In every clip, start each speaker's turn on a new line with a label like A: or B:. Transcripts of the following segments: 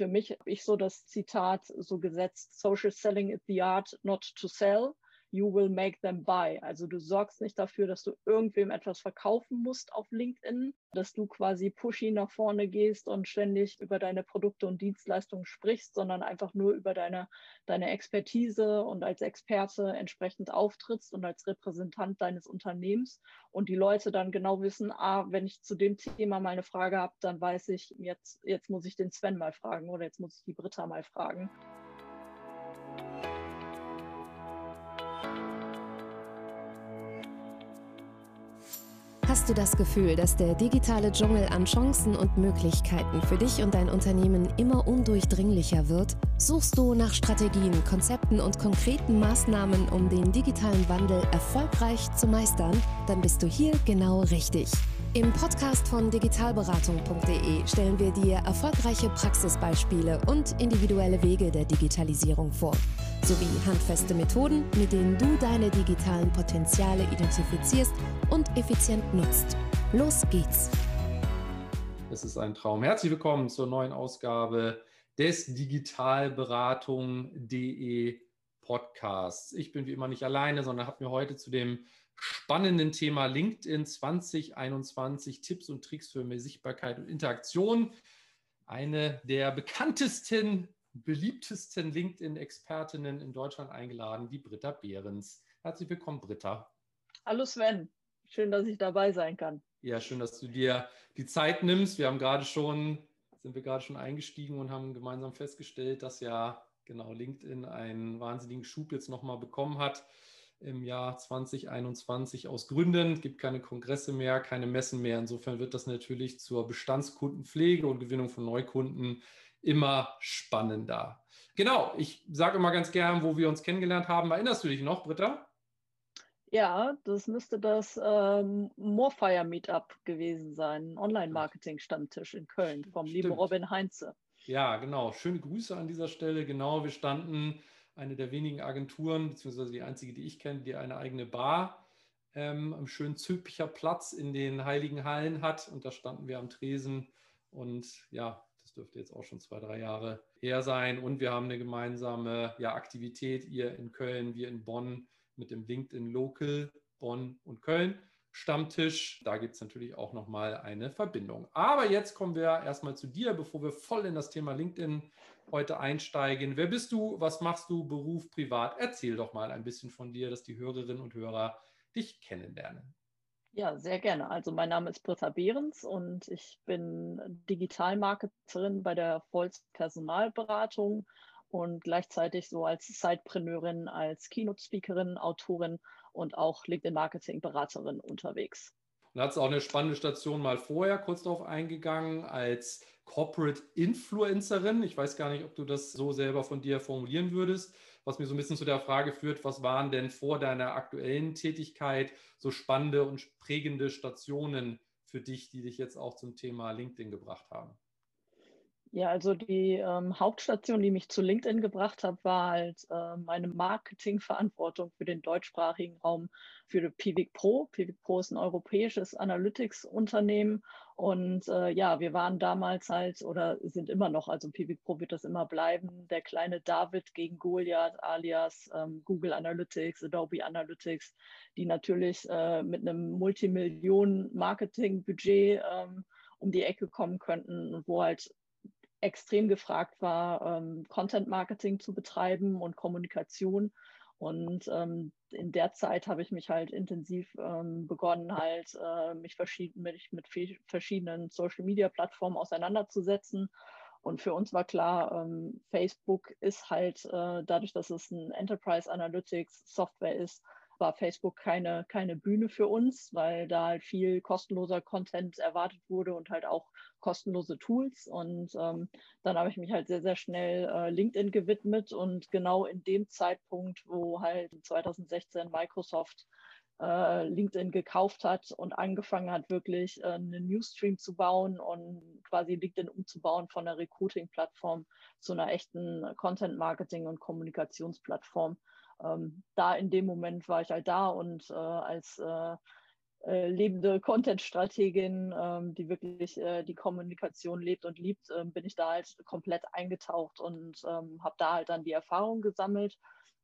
A: für mich habe ich so das Zitat so gesetzt, Social Selling is the art not to sell you will make them buy. Also du sorgst nicht dafür, dass du irgendwem etwas verkaufen musst auf LinkedIn, dass du quasi pushy nach vorne gehst und ständig über deine Produkte und Dienstleistungen sprichst, sondern einfach nur über deine, deine Expertise und als Experte entsprechend auftrittst und als Repräsentant deines Unternehmens und die Leute dann genau wissen, ah, wenn ich zu dem Thema mal eine Frage habe, dann weiß ich, jetzt, jetzt muss ich den Sven mal fragen oder jetzt muss ich die Britta mal fragen.
B: Hast du das Gefühl, dass der digitale Dschungel an Chancen und Möglichkeiten für dich und dein Unternehmen immer undurchdringlicher wird? Suchst du nach Strategien, Konzepten und konkreten Maßnahmen, um den digitalen Wandel erfolgreich zu meistern? Dann bist du hier genau richtig. Im Podcast von digitalberatung.de stellen wir dir erfolgreiche Praxisbeispiele und individuelle Wege der Digitalisierung vor sowie handfeste Methoden, mit denen du deine digitalen Potenziale identifizierst und effizient nutzt. Los geht's!
C: Es ist ein Traum. Herzlich willkommen zur neuen Ausgabe des Digitalberatung.de Podcasts. Ich bin wie immer nicht alleine, sondern habe mir heute zu dem spannenden Thema LinkedIn 2021 Tipps und Tricks für mehr Sichtbarkeit und Interaktion eine der bekanntesten beliebtesten LinkedIn-Expertinnen in Deutschland eingeladen, die Britta Behrens. Herzlich willkommen, Britta.
A: Hallo Sven, schön, dass ich dabei sein kann.
C: Ja, schön, dass du dir die Zeit nimmst. Wir haben gerade schon, sind wir gerade schon eingestiegen und haben gemeinsam festgestellt, dass ja genau LinkedIn einen wahnsinnigen Schub jetzt nochmal bekommen hat im Jahr 2021 aus Gründen. Es gibt keine Kongresse mehr, keine Messen mehr. Insofern wird das natürlich zur Bestandskundenpflege und Gewinnung von Neukunden immer spannender. Genau, ich sage immer ganz gern, wo wir uns kennengelernt haben. Erinnerst du dich noch, Britta?
A: Ja, das müsste das ähm, Moorfire Meetup gewesen sein, Online-Marketing-Stammtisch in Köln vom Stimmt. lieben Robin Heinze.
C: Ja, genau. Schöne Grüße an dieser Stelle. Genau, wir standen eine der wenigen Agenturen, beziehungsweise die einzige, die ich kenne, die eine eigene Bar ähm, am schönen Zülpicher Platz in den Heiligen Hallen hat. Und da standen wir am Tresen und ja, dürfte jetzt auch schon zwei, drei Jahre her sein. Und wir haben eine gemeinsame ja, Aktivität, ihr in Köln, wir in Bonn mit dem LinkedIn Local Bonn und Köln. Stammtisch. Da gibt es natürlich auch nochmal eine Verbindung. Aber jetzt kommen wir erstmal zu dir, bevor wir voll in das Thema LinkedIn heute einsteigen. Wer bist du? Was machst du? Beruf, privat? Erzähl doch mal ein bisschen von dir, dass die Hörerinnen und Hörer dich kennenlernen.
A: Ja, sehr gerne. Also mein Name ist Britta Behrens und ich bin Digitalmarketerin bei der Volz Personalberatung und gleichzeitig so als Sidepreneurin, als Keynote-Speakerin, Autorin und auch LinkedIn-Marketing-Beraterin unterwegs.
C: Und hat es auch eine spannende Station mal vorher kurz darauf eingegangen als Corporate Influencerin. Ich weiß gar nicht, ob du das so selber von dir formulieren würdest, was mir so ein bisschen zu der Frage führt, was waren denn vor deiner aktuellen Tätigkeit so spannende und prägende Stationen für dich, die dich jetzt auch zum Thema LinkedIn gebracht haben?
A: Ja, also die ähm, Hauptstation, die mich zu LinkedIn gebracht hat, war halt äh, meine Marketingverantwortung für den deutschsprachigen Raum für Pivik Pro. Pivik Pro ist ein europäisches Analytics-Unternehmen und äh, ja, wir waren damals halt oder sind immer noch, also Pivik Pro wird das immer bleiben, der kleine David gegen Goliath alias ähm, Google Analytics, Adobe Analytics, die natürlich äh, mit einem Multimillionen-Marketing-Budget ähm, um die Ecke kommen könnten, wo halt extrem gefragt war, ähm, Content Marketing zu betreiben und Kommunikation. Und ähm, in der Zeit habe ich mich halt intensiv ähm, begonnen, halt äh, mich verschieden, mit, mit verschiedenen Social Media Plattformen auseinanderzusetzen. Und für uns war klar, ähm, Facebook ist halt äh, dadurch, dass es ein Enterprise Analytics Software ist, war Facebook keine, keine Bühne für uns, weil da halt viel kostenloser Content erwartet wurde und halt auch kostenlose Tools. Und ähm, dann habe ich mich halt sehr, sehr schnell äh, LinkedIn gewidmet und genau in dem Zeitpunkt, wo halt 2016 Microsoft äh, LinkedIn gekauft hat und angefangen hat, wirklich äh, einen Newsstream zu bauen und quasi LinkedIn umzubauen von einer Recruiting-Plattform zu einer echten Content-Marketing- und Kommunikationsplattform ähm, da in dem Moment war ich halt da und äh, als äh, äh, lebende Content-Strategin, ähm, die wirklich äh, die Kommunikation lebt und liebt, ähm, bin ich da halt komplett eingetaucht und ähm, habe da halt dann die Erfahrung gesammelt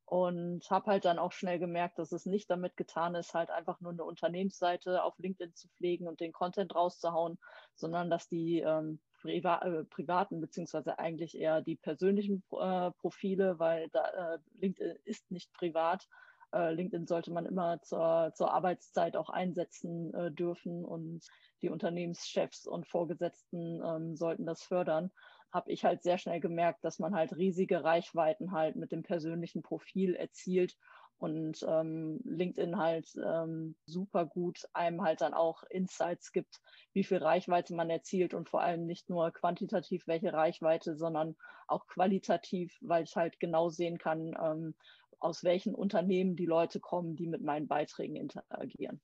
A: und habe halt dann auch schnell gemerkt, dass es nicht damit getan ist, halt einfach nur eine Unternehmensseite auf LinkedIn zu pflegen und den Content rauszuhauen, sondern dass die ähm, Priva äh, privaten beziehungsweise eigentlich eher die persönlichen äh, Profile, weil da, äh, LinkedIn ist nicht privat, äh, LinkedIn sollte man immer zur, zur Arbeitszeit auch einsetzen äh, dürfen und die Unternehmenschefs und Vorgesetzten ähm, sollten das fördern. Habe ich halt sehr schnell gemerkt, dass man halt riesige Reichweiten halt mit dem persönlichen Profil erzielt und ähm, LinkedIn halt ähm, super gut einem halt dann auch Insights gibt, wie viel Reichweite man erzielt und vor allem nicht nur quantitativ welche Reichweite, sondern auch qualitativ, weil ich halt genau sehen kann, ähm, aus welchen Unternehmen die Leute kommen, die mit meinen Beiträgen interagieren.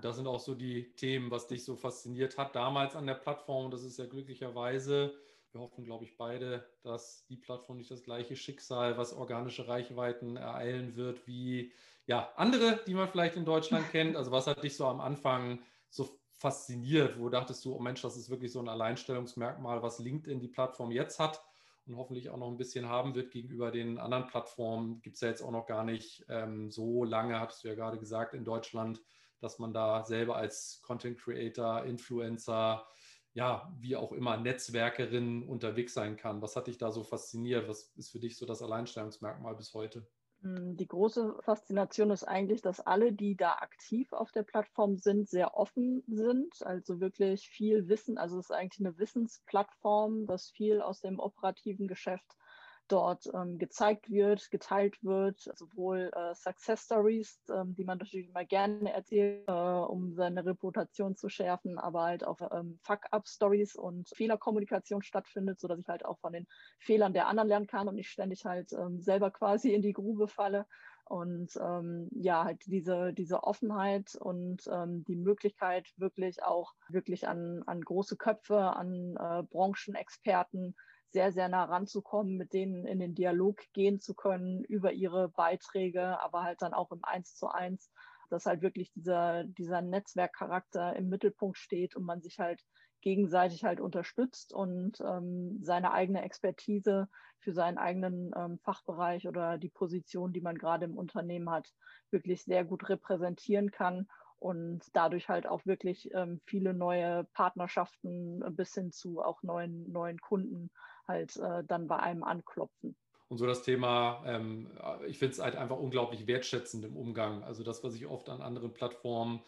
C: Das sind auch so die Themen, was dich so fasziniert hat damals an der Plattform. Das ist ja glücklicherweise, wir hoffen, glaube ich, beide, dass die Plattform nicht das gleiche Schicksal, was organische Reichweiten ereilen wird, wie ja, andere, die man vielleicht in Deutschland kennt. Also was hat dich so am Anfang so fasziniert? Wo dachtest du, oh Mensch, das ist wirklich so ein Alleinstellungsmerkmal, was LinkedIn die Plattform jetzt hat? und hoffentlich auch noch ein bisschen haben wird gegenüber den anderen Plattformen. Gibt es ja jetzt auch noch gar nicht ähm, so lange, hattest du ja gerade gesagt, in Deutschland, dass man da selber als Content Creator, Influencer, ja, wie auch immer, Netzwerkerin unterwegs sein kann. Was hat dich da so fasziniert? Was ist für dich so das Alleinstellungsmerkmal bis heute?
A: Hm, die große Faszination ist eigentlich, dass alle, die da aktiv auf der Plattform sind, sehr offen sind, also wirklich viel Wissen. Also es ist eigentlich eine Wissensplattform, was viel aus dem operativen Geschäft dort ähm, gezeigt wird, geteilt wird, sowohl äh, Success Stories, ähm, die man natürlich immer gerne erzählt, äh, um seine Reputation zu schärfen, aber halt auch ähm, Fuck-up-Stories und Fehlerkommunikation stattfindet, sodass ich halt auch von den Fehlern der anderen lernen kann und nicht ständig halt ähm, selber quasi in die Grube falle. Und ähm, ja, halt diese, diese Offenheit und ähm, die Möglichkeit, wirklich auch wirklich an, an große Köpfe, an äh, Branchenexperten sehr, sehr nah ranzukommen, mit denen in den Dialog gehen zu können über ihre Beiträge, aber halt dann auch im Eins zu eins, dass halt wirklich dieser, dieser Netzwerkcharakter im Mittelpunkt steht und man sich halt gegenseitig halt unterstützt und ähm, seine eigene Expertise für seinen eigenen ähm, Fachbereich oder die Position, die man gerade im Unternehmen hat, wirklich sehr gut repräsentieren kann und dadurch halt auch wirklich ähm, viele neue Partnerschaften bis hin zu auch neuen, neuen Kunden halt äh, dann bei einem anklopfen.
C: Und so das Thema, ähm, ich finde es halt einfach unglaublich wertschätzend im Umgang. Also das, was ich oft an anderen Plattformen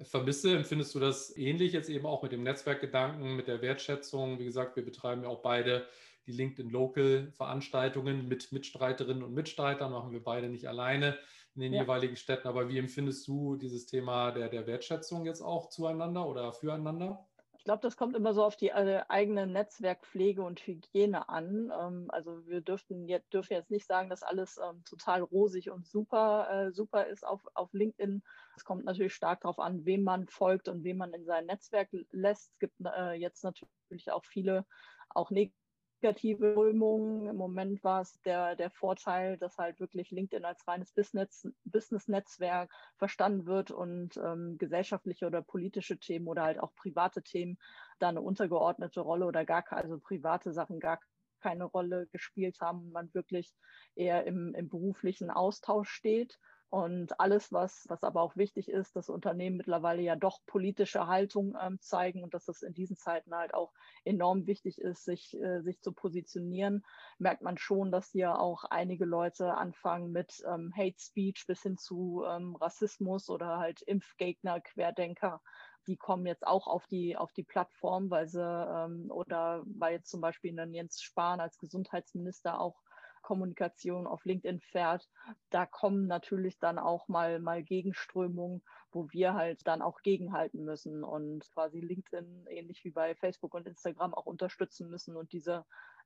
C: vermisse, empfindest du das ähnlich jetzt eben auch mit dem Netzwerkgedanken, mit der Wertschätzung? Wie gesagt, wir betreiben ja auch beide die LinkedIn Local Veranstaltungen mit Mitstreiterinnen und Mitstreitern, machen wir beide nicht alleine in den ja. jeweiligen Städten. Aber wie empfindest du dieses Thema der, der Wertschätzung jetzt auch zueinander oder füreinander?
A: Ich glaube, das kommt immer so auf die äh, eigene Netzwerkpflege und Hygiene an. Ähm, also wir dürften jetzt, dürfen jetzt nicht sagen, dass alles ähm, total rosig und super, äh, super ist auf, auf LinkedIn. Es kommt natürlich stark darauf an, wem man folgt und wem man in sein Netzwerk lässt. Es gibt äh, jetzt natürlich auch viele, auch negative negative Strömungen. Im Moment war es der, der Vorteil, dass halt wirklich LinkedIn als reines Business-Netzwerk verstanden wird und ähm, gesellschaftliche oder politische Themen oder halt auch private Themen da eine untergeordnete Rolle oder gar also private Sachen gar keine Rolle gespielt haben, man wirklich eher im, im beruflichen Austausch steht. Und alles, was, was aber auch wichtig ist, dass Unternehmen mittlerweile ja doch politische Haltung ähm, zeigen und dass es in diesen Zeiten halt auch enorm wichtig ist, sich, äh, sich zu positionieren, merkt man schon, dass hier auch einige Leute anfangen mit ähm, Hate Speech bis hin zu ähm, Rassismus oder halt Impfgegner, Querdenker. Die kommen jetzt auch auf die, auf die Plattform, weil sie ähm, oder weil jetzt zum Beispiel Jens Spahn als Gesundheitsminister auch Kommunikation auf LinkedIn fährt, da kommen natürlich dann auch mal, mal Gegenströmungen, wo wir halt dann auch gegenhalten müssen und quasi LinkedIn ähnlich wie bei Facebook und Instagram auch unterstützen müssen und diese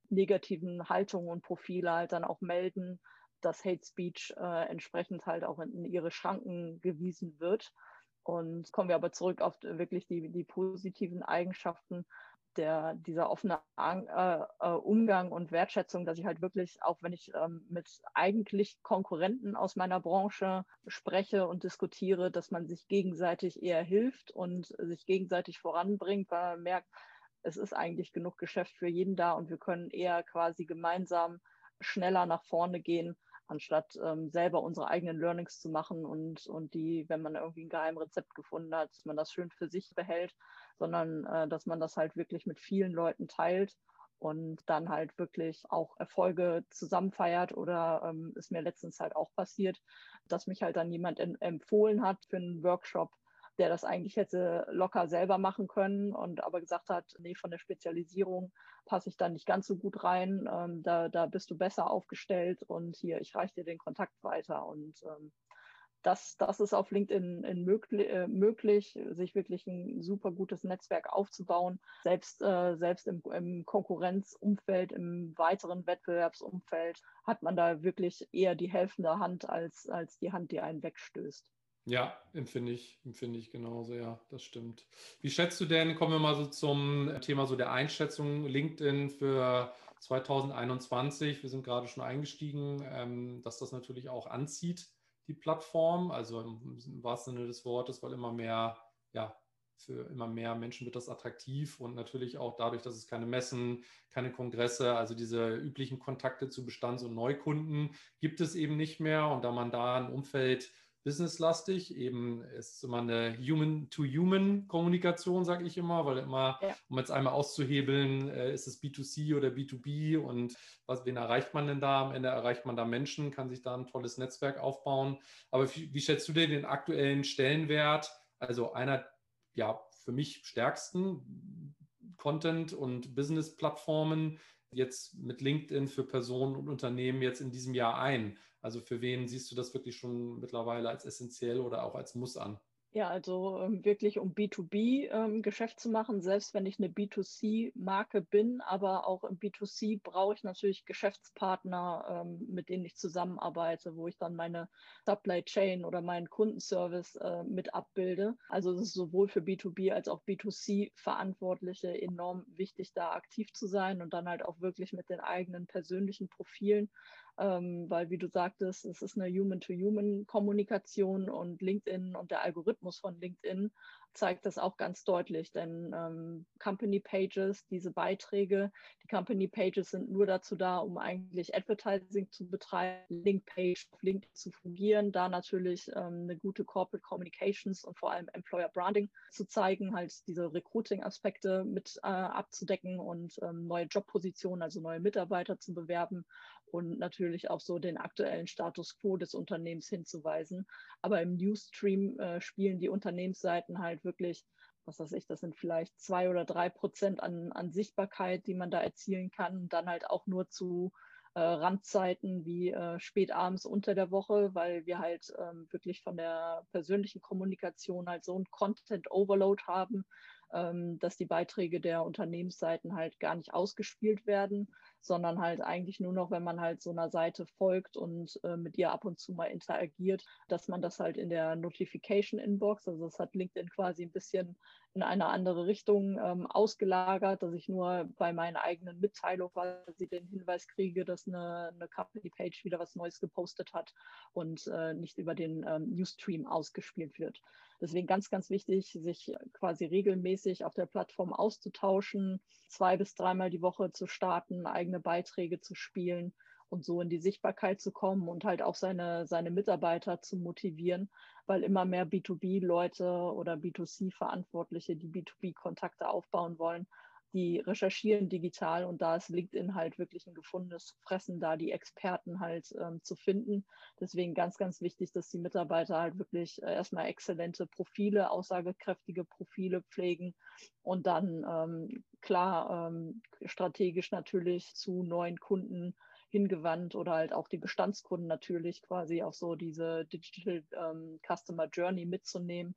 A: negativen Haltungen und Profile halt dann auch melden, dass Hate Speech äh, entsprechend halt auch in, ihre Schranken gewiesen wird. Und kommen wir aber zurück auf wirklich die, die positiven Eigenschaften, der, dieser offene äh, äh, Umgang und Wertschätzung, dass ich halt wirklich, auch wenn ich ähm, mit eigentlich Konkurrenten aus meiner Branche spreche und diskutiere, dass man sich gegenseitig eher hilft und sich gegenseitig voranbringt, weil man merkt, es ist eigentlich genug Geschäft für jeden da und wir können eher quasi gemeinsam schneller nach vorne gehen, anstatt ähm, selber unsere eigenen Learnings zu machen und, und die, wenn man irgendwie ein Geheimrezept gefunden hat, dass man das schön für sich behält, sondern äh, dass man das halt wirklich mit vielen Leuten teilt und dann halt wirklich auch Erfolge zusammen feiert oder ähm, ist mir letztens halt auch passiert, dass mich halt dann jemand empfohlen hat für einen Workshop, der das eigentlich hätte locker selber machen können und aber gesagt hat, nee, von der Spezialisierung passe ich da nicht ganz so gut rein, ähm, da, da bist du besser aufgestellt und hier, ich reiche dir den Kontakt weiter und ähm, das, das ist auf LinkedIn in möglich, äh, möglich, sich wirklich ein super gutes Netzwerk aufzubauen. Selbst, äh, selbst im, im, Konkurrenzumfeld, im weiteren Wettbewerbsumfeld hat man da wirklich eher die helfende Hand als, als die Hand, die einen wegstößt.
C: Ja, empfinde ich, empfinde ich genauso, ja, das stimmt. Wie schätzt du denn, kommen wir mal so zum Thema so der Einschätzung LinkedIn für 2021. Wir sind gerade schon eingestiegen, ähm, dass das natürlich auch anzieht, die Plattform, also im, im wahrsten Sinne des Wortes, weil immer mehr, ja, für immer mehr Menschen wird das attraktiv und natürlich auch dadurch, dass es keine Messen, keine Kongresse, also diese üblichen Kontakte zu Bestands- und Neukunden gibt es eben nicht mehr. Und da man da ein Umfeld businesslastig. Eben ist immer eine Human-to-Human-Kommunikation, sage ich immer, weil immer, ja. um jetzt einmal auszuhebeln, äh, ist es B2C oder B2B und was, wen erreicht man denn da? Am Ende erreicht man da Menschen, kann sich da ein tolles Netzwerk aufbauen. Aber wie, wie schätzt du denn den aktuellen Stellenwert? Also einer, ja, für mich stärksten Content- und Business-Plattformen jetzt mit LinkedIn für Personen und Unternehmen jetzt in diesem Jahr ein? Also für wen siehst du das wirklich schon mittlerweile als essentiell oder auch als Muss an?
A: Ja, also ähm, wirklich um B2B-Geschäft ähm, zu machen, selbst wenn ich eine B2C-Marke bin, aber auch im B2C brauche ich natürlich Geschäftspartner, ähm, mit denen ich zusammenarbeite, wo ich dann meine Supply Chain oder meinen Kundenservice äh, mit abbilde. Also es ist sowohl für B2B als auch B2C-Verantwortliche enorm wichtig, da aktiv zu sein und dann halt auch wirklich mit den eigenen persönlichen Profilen ähm, weil wie du sagtest, es ist eine Human-to-Human-Kommunikation und LinkedIn und der Algorithmus von LinkedIn zeigt das auch ganz deutlich, denn ähm, Company Pages, diese Beiträge, die Company Pages sind nur dazu da, um eigentlich Advertising zu betreiben, Link Page auf LinkedIn zu fungieren, da natürlich ähm, eine gute Corporate Communications und vor allem Employer Branding zu zeigen, halt diese Recruiting-Aspekte mit äh, abzudecken und ähm, neue Jobpositionen, also neue Mitarbeiter zu bewerben und natürlich auch so den aktuellen Status quo des Unternehmens hinzuweisen. Aber im Newsstream äh, spielen die Unternehmensseiten halt wirklich, was weiß ich, das sind vielleicht zwei oder drei Prozent an, an Sichtbarkeit, die man da erzielen kann. Und dann halt auch nur zu äh, Randzeiten wie äh, spät abends unter der Woche, weil wir halt ähm, wirklich von der persönlichen Kommunikation halt so ein Content Overload haben, ähm, dass die Beiträge der Unternehmensseiten halt gar nicht ausgespielt werden, sondern halt eigentlich nur noch, wenn man halt so einer Seite folgt und äh, mit ihr ab und zu mal interagiert, dass man das halt in der Notification Inbox, also das hat LinkedIn quasi ein bisschen in eine andere Richtung ähm, ausgelagert, dass ich nur bei meinen eigenen Mitteilungen quasi den Hinweis kriege, dass eine, eine Company Page wieder was Neues gepostet hat und äh, nicht über den ähm, Newsstream ausgespielt wird. Deswegen ganz, ganz wichtig, sich quasi regelmäßig auf der Plattform auszutauschen, zwei bis dreimal die Woche zu starten, eigene Beiträge zu spielen und so in die Sichtbarkeit zu kommen und halt auch seine, seine Mitarbeiter zu motivieren, weil immer mehr B2B-Leute oder B2C-Verantwortliche, die B2B-Kontakte aufbauen wollen, die recherchieren digital und da ist LinkedIn halt wirklich ein gefundenes Fressen, da die Experten halt ähm, zu finden. Deswegen ganz, ganz wichtig, dass die Mitarbeiter halt wirklich äh, erstmal exzellente Profile, aussagekräftige Profile pflegen und dann ähm, klar ähm, strategisch natürlich zu neuen Kunden hingewandt oder halt auch die Bestandskunden natürlich quasi auf so diese Digital ähm, Customer Journey mitzunehmen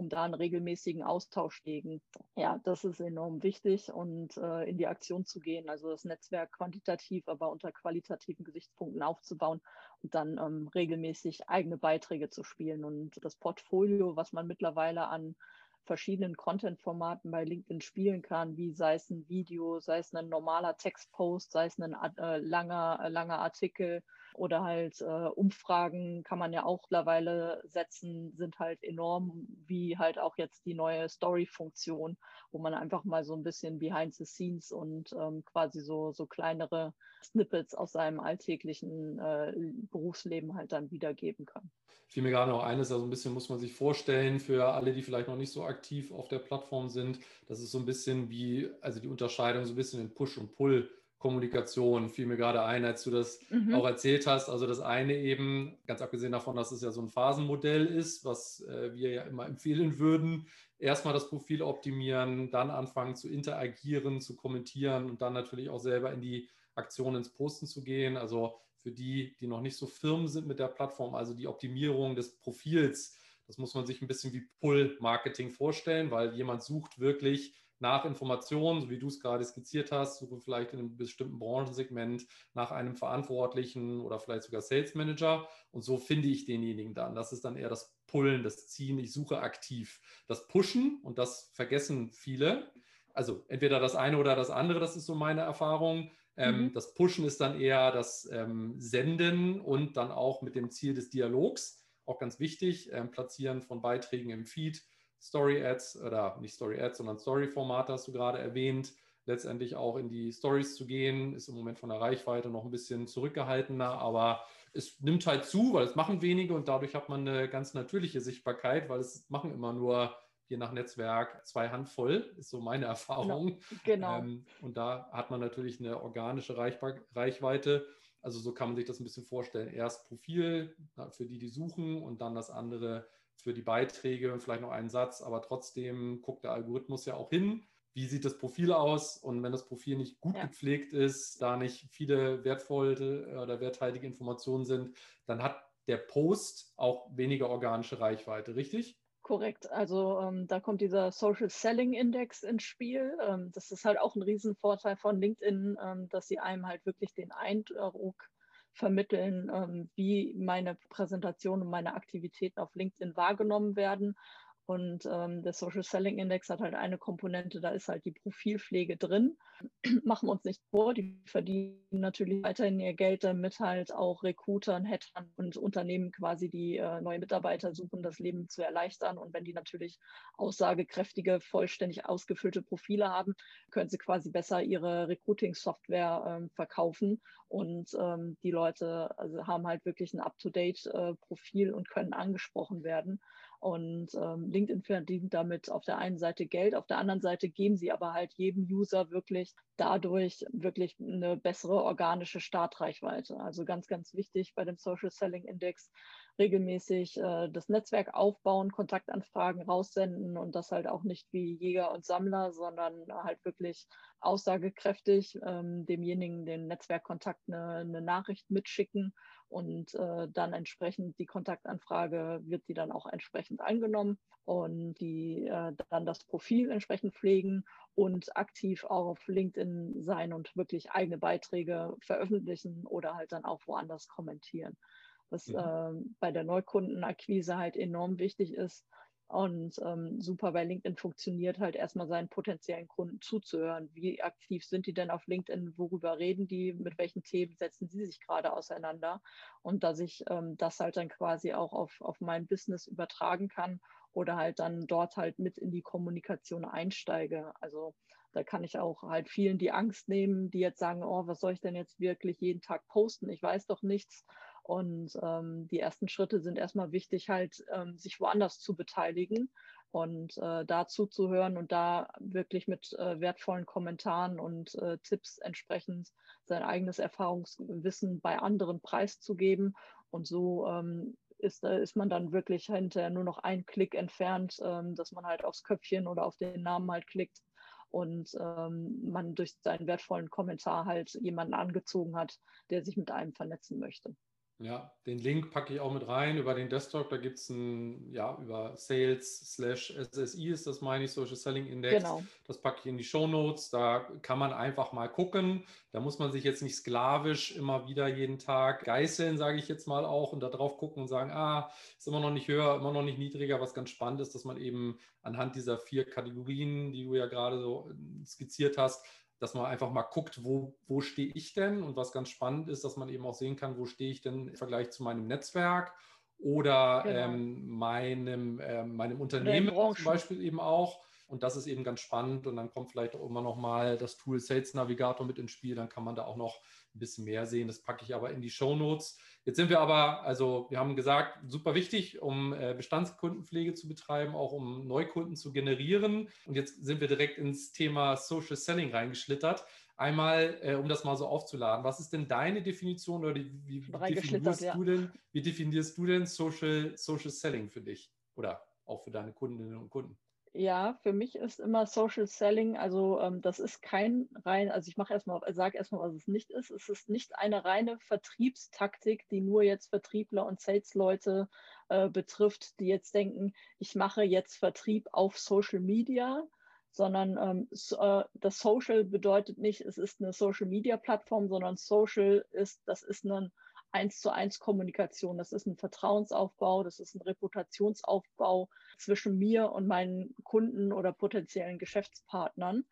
A: um da einen regelmäßigen Austausch legen. Ja, das ist enorm wichtig und äh, in die Aktion zu gehen, also das Netzwerk quantitativ, aber unter qualitativen Gesichtspunkten aufzubauen und dann ähm, regelmäßig eigene Beiträge zu spielen. Und das Portfolio, was man mittlerweile an verschiedenen Content-Formaten bei LinkedIn spielen kann, wie sei es ein Video, sei es ein normaler Textpost, sei es ein äh, langer, äh, langer Artikel oder halt äh, Umfragen kann man ja auch mittlerweile setzen, sind halt enorm, wie halt auch jetzt die neue Story-Funktion, wo man einfach mal so ein bisschen behind the scenes und ähm, quasi so, so kleinere Snippets aus seinem alltäglichen äh, Berufsleben halt dann wiedergeben kann.
C: Fiel mir gerade noch eines, also ein bisschen muss man sich vorstellen, für alle, die vielleicht noch nicht so aktiv auf der Plattform sind, das ist so ein bisschen wie, also die Unterscheidung so ein bisschen in Push und Pull. Kommunikation fiel mir gerade ein, als du das mhm. auch erzählt hast. Also das eine eben, ganz abgesehen davon, dass es ja so ein Phasenmodell ist, was äh, wir ja immer empfehlen würden, erstmal das Profil optimieren, dann anfangen zu interagieren, zu kommentieren und dann natürlich auch selber in die Aktion ins Posten zu gehen. Also für die, die noch nicht so firm sind mit der Plattform, also die Optimierung des Profils, das muss man sich ein bisschen wie Pull-Marketing vorstellen, weil jemand sucht wirklich nach Informationen, so wie du es gerade skizziert hast, suche vielleicht in einem bestimmten Branchensegment nach einem Verantwortlichen oder vielleicht sogar Sales Manager und so finde ich denjenigen dann. Das ist dann eher das Pullen, das Ziehen. Ich suche aktiv. Das Pushen und das vergessen viele. Also entweder das eine oder das andere, das ist so meine Erfahrung. Ähm, mhm. Das Pushen ist dann eher das ähm, Senden und dann auch mit dem Ziel des Dialogs, auch ganz wichtig, ähm, Platzieren von Beiträgen im Feed Story Ads oder nicht Story Ads, sondern Story Formate hast du gerade erwähnt. Letztendlich auch in die Stories zu gehen, ist im Moment von der Reichweite noch ein bisschen zurückgehaltener, aber es nimmt halt zu, weil es machen wenige und dadurch hat man eine ganz natürliche Sichtbarkeit, weil es machen immer nur je nach Netzwerk zwei Handvoll, ist so meine Erfahrung.
A: Genau. genau.
C: Ähm, und da hat man natürlich eine organische Reichweite. Also so kann man sich das ein bisschen vorstellen. Erst Profil für die, die suchen und dann das andere für die Beiträge und vielleicht noch einen Satz, aber trotzdem guckt der Algorithmus ja auch hin, wie sieht das Profil aus und wenn das Profil nicht gut ja. gepflegt ist, da nicht viele wertvolle oder werthaltige Informationen sind, dann hat der Post auch weniger organische Reichweite, richtig?
A: Korrekt. Also ähm, da kommt dieser Social Selling Index ins Spiel. Ähm, das ist halt auch ein Riesenvorteil von LinkedIn, ähm, dass sie einem halt wirklich den Eindruck vermitteln, ähm, wie meine Präsentation und meine Aktivitäten auf LinkedIn wahrgenommen werden. Und ähm, der Social Selling Index hat halt eine Komponente, da ist halt die Profilpflege drin. Machen wir uns nicht vor, die verdienen natürlich weiterhin ihr Geld damit halt auch Recruitern, Hattern und Unternehmen quasi, die äh, neue Mitarbeiter suchen, das Leben zu erleichtern. Und wenn die natürlich aussagekräftige, vollständig ausgefüllte Profile haben, können sie quasi besser ihre Recruiting-Software ähm, verkaufen. Und ähm, die Leute also haben halt wirklich ein Up-to-Date-Profil äh, und können angesprochen werden. Und ähm, LinkedIn verdient damit auf der einen Seite Geld, auf der anderen Seite geben sie aber halt jedem User wirklich dadurch wirklich eine bessere organische Startreichweite. Also ganz, ganz wichtig bei dem Social Selling Index regelmäßig äh, das Netzwerk aufbauen, Kontaktanfragen raussenden und das halt auch nicht wie Jäger und Sammler, sondern halt wirklich aussagekräftig ähm, demjenigen, den Netzwerkkontakt eine, eine Nachricht mitschicken und äh, dann entsprechend die Kontaktanfrage wird die dann auch entsprechend angenommen und die äh, dann das Profil entsprechend pflegen und aktiv auch auf LinkedIn sein und wirklich eigene Beiträge veröffentlichen oder halt dann auch woanders kommentieren. Was ja. äh, bei der Neukundenakquise halt enorm wichtig ist, und ähm, super bei LinkedIn funktioniert halt erstmal seinen potenziellen Kunden zuzuhören. Wie aktiv sind die denn auf LinkedIn? Worüber reden die? Mit welchen Themen setzen sie sich gerade auseinander? Und dass ich ähm, das halt dann quasi auch auf, auf mein Business übertragen kann oder halt dann dort halt mit in die Kommunikation einsteige. Also da kann ich auch halt vielen die Angst nehmen, die jetzt sagen, oh, was soll ich denn jetzt wirklich jeden Tag posten? Ich weiß doch nichts. Und ähm, die ersten Schritte sind erstmal wichtig, halt ähm, sich woanders zu beteiligen und äh, da zuzuhören und da wirklich mit äh, wertvollen Kommentaren und äh, Tipps entsprechend sein eigenes Erfahrungswissen bei anderen preiszugeben. Und so ähm, ist, äh, ist man dann wirklich hinterher nur noch einen Klick entfernt, ähm, dass man halt aufs Köpfchen oder auf den Namen halt klickt und ähm, man durch seinen wertvollen Kommentar halt jemanden angezogen hat, der sich mit einem vernetzen möchte.
C: Ja, den Link packe ich auch mit rein über den Desktop. Da gibt es ein, ja, über Sales slash SSI ist das, meine ich, Social Selling Index. Genau. Das packe ich in die Show Notes. Da kann man einfach mal gucken. Da muss man sich jetzt nicht sklavisch immer wieder jeden Tag geißeln, sage ich jetzt mal auch, und da drauf gucken und sagen, ah, ist immer noch nicht höher, immer noch nicht niedriger. Was ganz spannend ist, dass man eben anhand dieser vier Kategorien, die du ja gerade so skizziert hast, dass man einfach mal guckt, wo, wo stehe ich denn? Und was ganz spannend ist, dass man eben auch sehen kann, wo stehe ich denn im Vergleich zu meinem Netzwerk oder genau. ähm, meinem, äh, meinem Unternehmen zum Beispiel eben auch. Und das ist eben ganz spannend. Und dann kommt vielleicht auch immer noch mal das Tool Sales Navigator mit ins Spiel. Dann kann man da auch noch ein bisschen mehr sehen. Das packe ich aber in die Show Notes. Jetzt sind wir aber, also wir haben gesagt, super wichtig, um äh, Bestandskundenpflege zu betreiben, auch um Neukunden zu generieren. Und jetzt sind wir direkt ins Thema Social Selling reingeschlittert. Einmal, äh, um das mal so aufzuladen, was ist denn deine Definition oder wie, wie, definierst, ja. du denn, wie definierst du denn Social, Social Selling für dich oder auch für deine Kundinnen und Kunden?
A: Ja, für mich ist immer Social Selling, also ähm, das ist kein rein, also ich mache erstmal, sage erstmal, was es nicht ist. Es ist nicht eine reine Vertriebstaktik, die nur jetzt Vertriebler und Salesleute äh, betrifft, die jetzt denken, ich mache jetzt Vertrieb auf Social Media, sondern ähm, so, äh, das Social bedeutet nicht, es ist eine Social Media Plattform, sondern Social ist, das ist ein eins zu eins Kommunikation. Das ist ein Vertrauensaufbau, das ist ein Reputationsaufbau zwischen mir und meinen Kunden oder potenziellen Geschäftspartnern.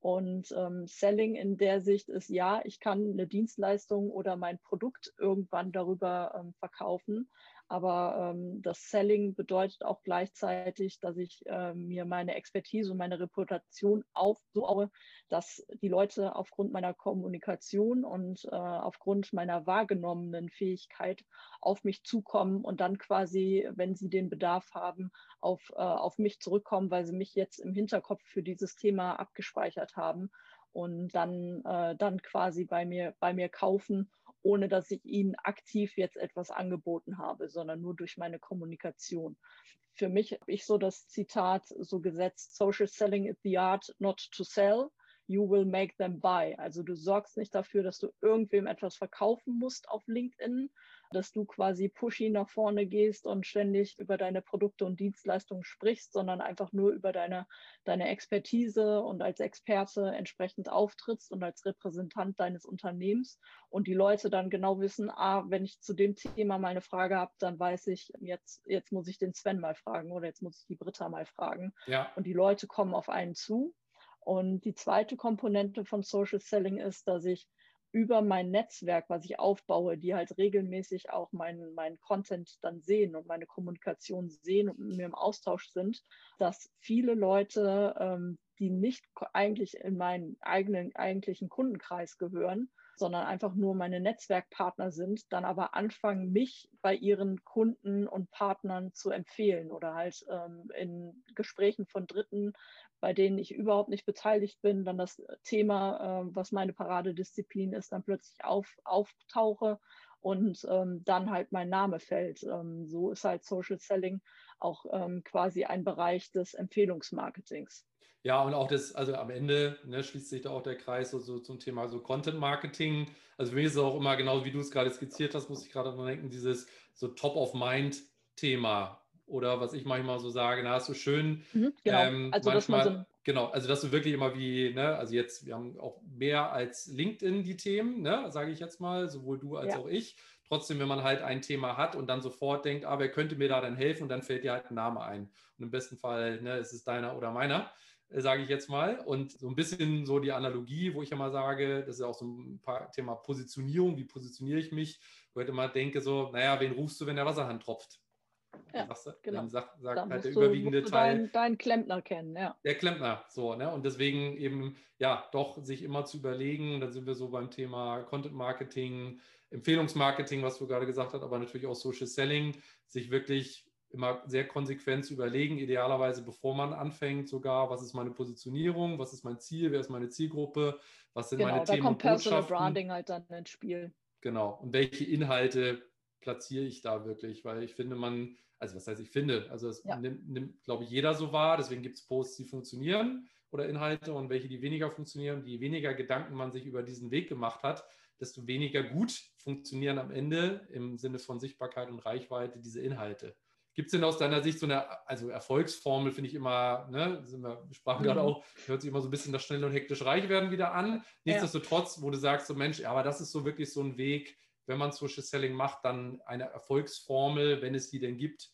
A: Und ähm, Selling in der Sicht ist ja, ich kann eine Dienstleistung oder mein Produkt irgendwann darüber ähm, verkaufen, aber ähm, das Selling bedeutet auch gleichzeitig, dass ich äh, mir meine Expertise und meine Reputation auf, so aufbaue, dass die Leute aufgrund meiner Kommunikation und äh, aufgrund meiner wahrgenommenen Fähigkeit auf mich zukommen und dann quasi, wenn sie den Bedarf haben, auf, äh, auf mich zurückkommen, weil sie mich jetzt im Hinterkopf für dieses Thema abgespeichert haben und dann, äh, dann quasi bei mir, bei mir kaufen ohne dass ich ihnen aktiv jetzt etwas angeboten habe, sondern nur durch meine Kommunikation. Für mich habe ich so das Zitat so gesetzt, Social Selling is the art not to sell, you will make them buy. Also du sorgst nicht dafür, dass du irgendwem etwas verkaufen musst auf LinkedIn, dass du quasi pushy nach vorne gehst und ständig über deine Produkte und Dienstleistungen sprichst, sondern einfach nur über deine, deine Expertise und als Experte entsprechend auftrittst und als Repräsentant deines Unternehmens und die Leute dann genau wissen, ah, wenn ich zu dem Thema mal eine Frage habe, dann weiß ich, jetzt, jetzt muss ich den Sven mal fragen oder jetzt muss ich die Britta mal fragen. Ja. Und die Leute kommen auf einen zu. Und die zweite Komponente von Social Selling ist, dass ich über mein Netzwerk, was ich aufbaue, die halt regelmäßig auch meinen mein Content dann sehen und meine Kommunikation sehen und mit mir im Austausch sind, dass viele Leute, ähm, die nicht eigentlich in meinen eigenen eigentlichen Kundenkreis gehören, sondern einfach nur meine Netzwerkpartner sind, dann aber anfangen, mich bei ihren Kunden und Partnern zu empfehlen oder halt ähm, in Gesprächen von Dritten, bei denen ich überhaupt nicht beteiligt bin, dann das Thema, äh, was meine Paradedisziplin ist, dann plötzlich auf, auftauche und ähm, dann halt mein Name fällt. Ähm, so ist halt Social Selling auch ähm, quasi ein Bereich des Empfehlungsmarketings.
C: Ja, und auch das, also am Ende ne, schließt sich da auch der Kreis so, so zum Thema so Content Marketing. Also für mich ist es auch immer genau, wie du es gerade skizziert hast, muss ich gerade dran denken, dieses so Top of Mind Thema oder was ich manchmal so sage, na, hast du schön. Mhm, genau. Ähm, also, manchmal, so genau, also dass du wirklich immer wie, ne, also jetzt, wir haben auch mehr als LinkedIn die Themen, ne, sage ich jetzt mal, sowohl du als ja. auch ich. Trotzdem, wenn man halt ein Thema hat und dann sofort denkt, ah, wer könnte mir da denn helfen, und dann fällt dir halt ein Name ein. Und im besten Fall ne, ist es deiner oder meiner. Sage ich jetzt mal. Und so ein bisschen so die Analogie, wo ich immer sage, das ist auch so ein paar Thema Positionierung, wie positioniere ich mich, wo ich immer denke, so, naja, wen rufst du, wenn der Wasserhand tropft?
A: Ja, sagst du, genau. Dann sagt, sagt dann halt der überwiegende du Teil. Deinen, deinen Klempner kennen, ja.
C: Der Klempner, so, ne? Und deswegen eben, ja, doch sich immer zu überlegen, dann sind wir so beim Thema Content Marketing, Empfehlungsmarketing, was du gerade gesagt hast, aber natürlich auch Social Selling, sich wirklich immer sehr konsequent zu überlegen, idealerweise bevor man anfängt sogar, was ist meine Positionierung, was ist mein Ziel, wer ist meine Zielgruppe, was sind genau, meine da Themen kommt Personal Branding halt dann ins Spiel. Genau, und welche Inhalte platziere ich da wirklich, weil ich finde, man, also was heißt ich finde, also das ja. nimmt, nimmt glaube ich, jeder so wahr, deswegen gibt es Posts, die funktionieren oder Inhalte und welche, die weniger funktionieren, je weniger Gedanken man sich über diesen Weg gemacht hat, desto weniger gut funktionieren am Ende im Sinne von Sichtbarkeit und Reichweite diese Inhalte. Gibt es denn aus deiner Sicht so eine, also Erfolgsformel finde ich immer, ne, sind wir sprachen mhm. gerade auch, hört sich immer so ein bisschen das schnell und hektisch reich werden wieder an. Nichtsdestotrotz, wo du sagst, so Mensch, aber das ist so wirklich so ein Weg, wenn man Social Selling macht, dann eine Erfolgsformel, wenn es die denn gibt,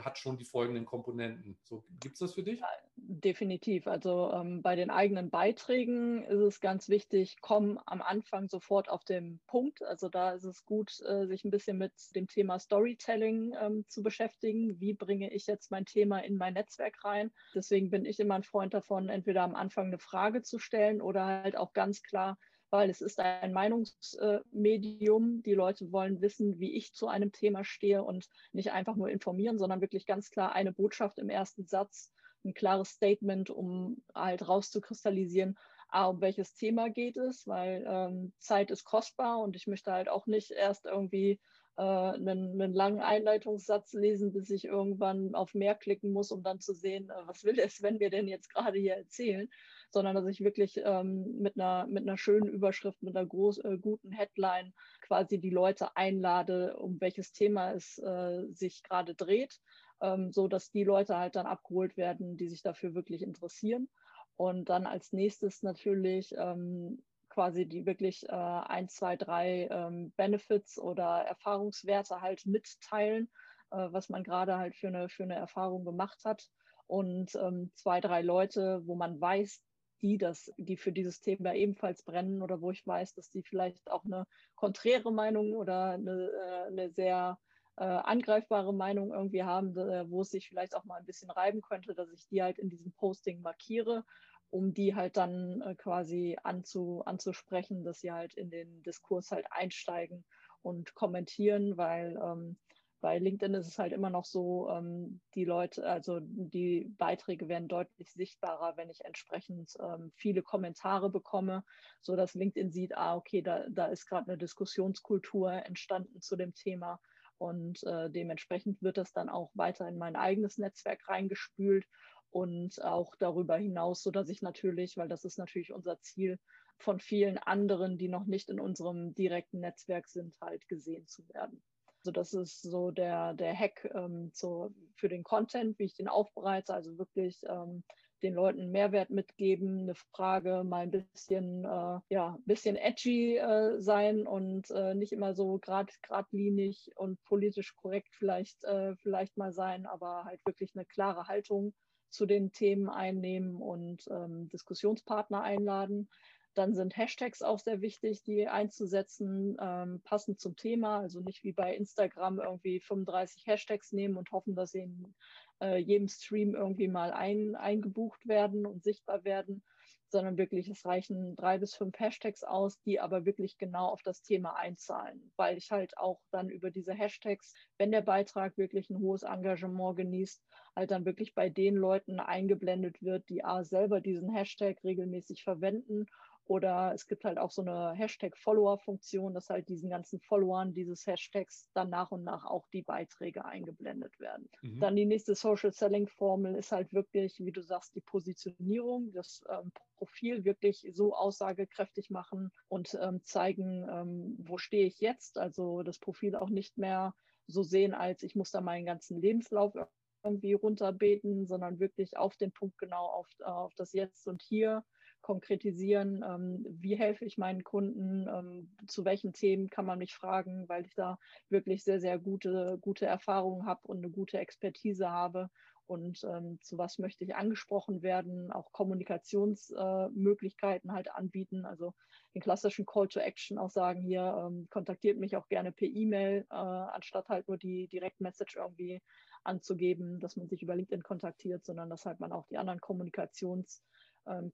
C: hat schon die folgenden Komponenten. So, gibt es das für dich? Ja,
A: definitiv. Also ähm, bei den eigenen Beiträgen ist es ganz wichtig, komm am Anfang sofort auf den Punkt. Also da ist es gut, äh, sich ein bisschen mit dem Thema Storytelling ähm, zu beschäftigen. Wie bringe ich jetzt mein Thema in mein Netzwerk rein? Deswegen bin ich immer ein Freund davon, entweder am Anfang eine Frage zu stellen oder halt auch ganz klar weil es ist ein Meinungsmedium. Die Leute wollen wissen, wie ich zu einem Thema stehe und nicht einfach nur informieren, sondern wirklich ganz klar eine Botschaft im ersten Satz, ein klares Statement, um halt rauszukristallisieren, ah, um welches Thema geht es, weil ähm, Zeit ist kostbar und ich möchte halt auch nicht erst irgendwie äh, einen, einen, langen Einleitungssatz lesen, bis ich irgendwann auf mehr klicken muss, um dann zu sehen, äh, was will der Sven mir denn jetzt gerade hier erzählen, sondern dass ich wirklich ähm, mit, einer, mit einer schönen Überschrift, mit einer groß, äh, guten Headline quasi die Leute einlade, um welches Thema es äh, sich gerade dreht, ähm, so dass die Leute halt dann abgeholt werden, die sich dafür wirklich interessieren. Und dann als nächstes natürlich ähm, quasi die wirklich äh, ein, zwei, drei ähm, Benefits oder Erfahrungswerte halt mitteilen, äh, was man gerade halt für eine, für eine Erfahrung gemacht hat. Und ähm, zwei, drei Leute, wo man weiß, die, das, die für dieses Thema ebenfalls brennen oder wo ich weiß, dass die vielleicht auch eine konträre Meinung oder eine, äh, eine sehr äh, angreifbare Meinung irgendwie haben, wo es sich vielleicht auch mal ein bisschen reiben könnte, dass ich die halt in diesem Posting markiere, um die halt dann äh, quasi anzu, anzusprechen, dass sie halt in den Diskurs halt einsteigen und kommentieren, weil ähm, bei LinkedIn ist es halt immer noch so, ähm, die Leute, also die Beiträge werden deutlich sichtbarer, wenn ich entsprechend ähm, viele Kommentare bekomme, so dass LinkedIn sieht, ah, okay, da, da ist gerade eine Diskussionskultur entstanden zu dem Thema und äh, dementsprechend wird das dann auch weiter in mein eigenes Netzwerk reingespült und auch darüber hinaus, so dass ich natürlich, weil das ist natürlich unser Ziel, von vielen anderen, die noch nicht in unserem direkten Netzwerk sind, halt gesehen zu werden. Also das ist so der, der Hack ähm, so für den Content, wie ich den aufbereite. Also wirklich ähm, den Leuten Mehrwert mitgeben, eine Frage, mal ein bisschen, äh, ja, bisschen edgy äh, sein und äh, nicht immer so grad, geradlinig und politisch korrekt vielleicht, äh, vielleicht mal sein, aber halt wirklich eine klare Haltung zu den Themen einnehmen und ähm, Diskussionspartner einladen. Dann sind Hashtags auch sehr wichtig, die einzusetzen, ähm, passend zum Thema. Also nicht wie bei Instagram irgendwie 35 Hashtags nehmen und hoffen, dass sie in äh, jedem Stream irgendwie mal ein, eingebucht werden und sichtbar werden, sondern wirklich, es reichen drei bis fünf Hashtags aus, die aber wirklich genau auf das Thema einzahlen, weil ich halt auch dann über diese Hashtags, wenn der Beitrag wirklich ein hohes Engagement genießt, halt dann wirklich bei den Leuten eingeblendet wird, die A selber diesen Hashtag regelmäßig verwenden oder es gibt halt auch so eine Hashtag-Follower-Funktion, dass halt diesen ganzen Followern dieses Hashtags dann nach und nach auch die Beiträge eingeblendet werden. Mhm. Dann die nächste Social Selling-Formel ist halt wirklich, wie du sagst, die Positionierung, das ähm, Profil wirklich so aussagekräftig machen und ähm, zeigen, ähm, wo stehe ich jetzt. Also das Profil auch nicht mehr so sehen, als ich muss da meinen ganzen Lebenslauf irgendwie runterbeten, sondern wirklich auf den Punkt genau auf, auf das Jetzt und Hier konkretisieren, ähm, wie helfe ich meinen Kunden, ähm, zu welchen Themen kann man mich fragen, weil ich da wirklich sehr, sehr gute, gute Erfahrungen habe und eine gute Expertise habe. Und ähm, zu was möchte ich angesprochen werden, auch Kommunikationsmöglichkeiten äh, halt anbieten, also den klassischen Call to Action auch sagen, hier ähm, kontaktiert mich auch gerne per E-Mail, äh, anstatt halt nur die Direktmessage irgendwie anzugeben, dass man sich über LinkedIn kontaktiert, sondern dass halt man auch die anderen Kommunikations-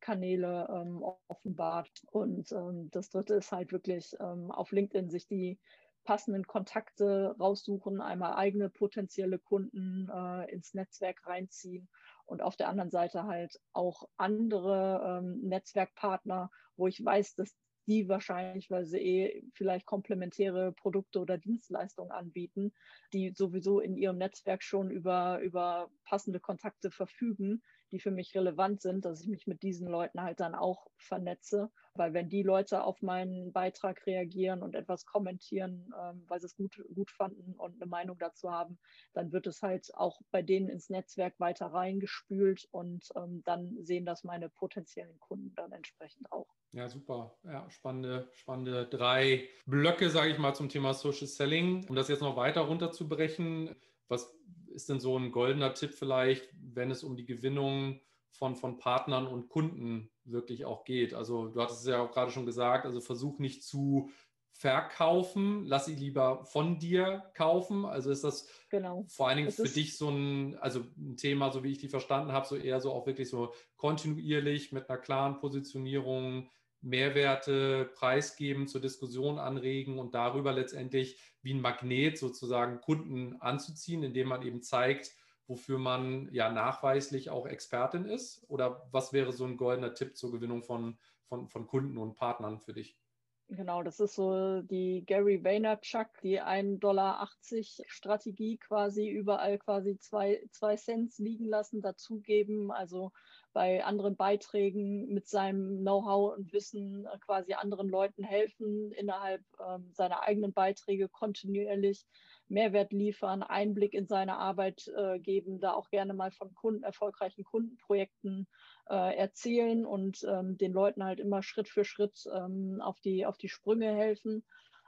A: Kanäle ähm, offenbart. Und ähm, das dritte ist halt wirklich ähm, auf LinkedIn sich die passenden Kontakte raussuchen, einmal eigene potenzielle Kunden äh, ins Netzwerk reinziehen und auf der anderen Seite halt auch andere ähm, Netzwerkpartner, wo ich weiß, dass die wahrscheinlich, weil sie eh vielleicht komplementäre Produkte oder Dienstleistungen anbieten, die sowieso in ihrem Netzwerk schon über, über passende Kontakte verfügen, die für mich relevant sind, dass ich mich mit diesen Leuten halt dann auch vernetze. Weil wenn die Leute auf meinen Beitrag reagieren und etwas kommentieren, ähm, weil sie es gut, gut fanden und eine Meinung dazu haben, dann wird es halt auch bei denen ins Netzwerk weiter reingespült und ähm, dann sehen das meine potenziellen Kunden dann entsprechend auch.
C: Ja, super. Ja, spannende, spannende drei Blöcke, sage ich mal, zum Thema Social Selling. Um das jetzt noch weiter runterzubrechen, was ist denn so ein goldener Tipp vielleicht, wenn es um die Gewinnung von, von Partnern und Kunden wirklich auch geht? Also du hattest es ja auch gerade schon gesagt, also versuch nicht zu verkaufen, lass sie lieber von dir kaufen. Also ist das genau. vor allen Dingen für dich so ein, also ein Thema, so wie ich die verstanden habe, so eher so auch wirklich so kontinuierlich mit einer klaren Positionierung, Mehrwerte preisgeben, zur Diskussion anregen und darüber letztendlich wie ein Magnet sozusagen Kunden anzuziehen, indem man eben zeigt, wofür man ja nachweislich auch Expertin ist? Oder was wäre so ein goldener Tipp zur Gewinnung von, von, von Kunden und Partnern für dich?
A: Genau, das ist so die Gary Vaynerchuk, die 1,80 Dollar Strategie quasi überall quasi zwei, zwei Cent liegen lassen, dazugeben. Also bei anderen Beiträgen mit seinem Know-how und Wissen quasi anderen Leuten helfen, innerhalb ähm, seiner eigenen Beiträge kontinuierlich Mehrwert liefern, Einblick in seine Arbeit äh, geben, da auch gerne mal von Kunden, erfolgreichen Kundenprojekten äh, erzählen und ähm, den Leuten halt immer Schritt für Schritt ähm, auf, die, auf die Sprünge helfen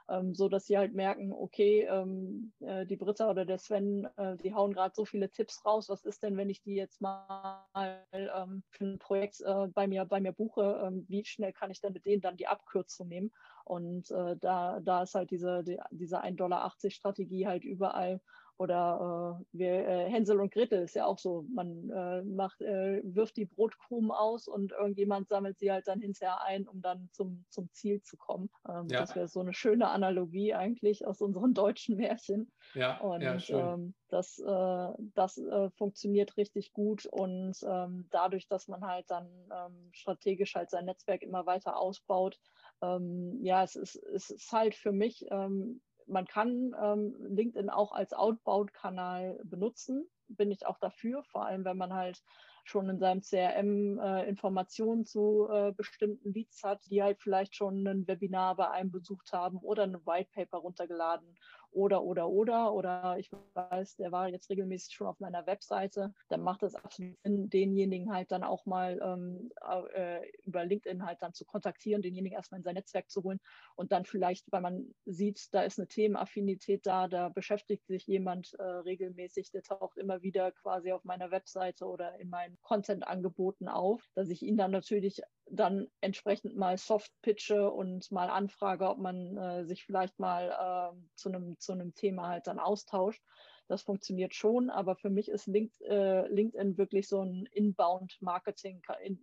A: ähm, so dass sie halt merken, okay, ähm, äh, die Britta oder der Sven, äh, die hauen gerade so viele Tipps raus. Was ist denn, wenn ich die jetzt mal ähm, für ein Projekt äh, bei mir bei mir buche? Ähm, wie schnell kann ich denn mit denen dann die Abkürzung nehmen? Und äh, da, da ist halt diese, die, diese 1,80 Dollar Strategie halt überall oder äh, wir, äh, Hänsel und Gretel ist ja auch so. Man äh, macht, äh, wirft die Brotkrumen aus und irgendjemand sammelt sie halt dann hinterher ein, um dann zum, zum Ziel zu kommen. Ähm, ja. Das wäre so eine schöne Analogie eigentlich aus unseren deutschen Märchen. Ja, und ja, ähm, das, äh, das äh, funktioniert richtig gut. Und ähm, dadurch, dass man halt dann ähm, strategisch halt sein Netzwerk immer weiter ausbaut, ähm, ja, es ist, es ist halt für mich ähm, man kann ähm, LinkedIn auch als Outbound-Kanal benutzen, bin ich auch dafür, vor allem wenn man halt schon in seinem CRM äh, Informationen zu äh, bestimmten Leads hat, die halt vielleicht schon ein Webinar bei einem besucht haben oder ein White Paper runtergeladen oder, oder, oder, oder ich weiß, der war jetzt regelmäßig schon auf meiner Webseite, dann macht es absolut Sinn, denjenigen halt dann auch mal ähm, äh, über LinkedIn halt dann zu kontaktieren, denjenigen erstmal in sein Netzwerk zu holen und dann vielleicht, weil man sieht, da ist eine Themenaffinität da, da beschäftigt sich jemand äh, regelmäßig, der taucht immer wieder quasi auf meiner Webseite oder in meinen Content-Angeboten auf, dass ich ihn dann natürlich dann entsprechend mal soft pitche und mal anfrage, ob man äh, sich vielleicht mal äh, zu einem zu einem Thema halt dann austauscht. Das funktioniert schon, aber für mich ist äh, LinkedIn wirklich so ein Inbound-Marketing,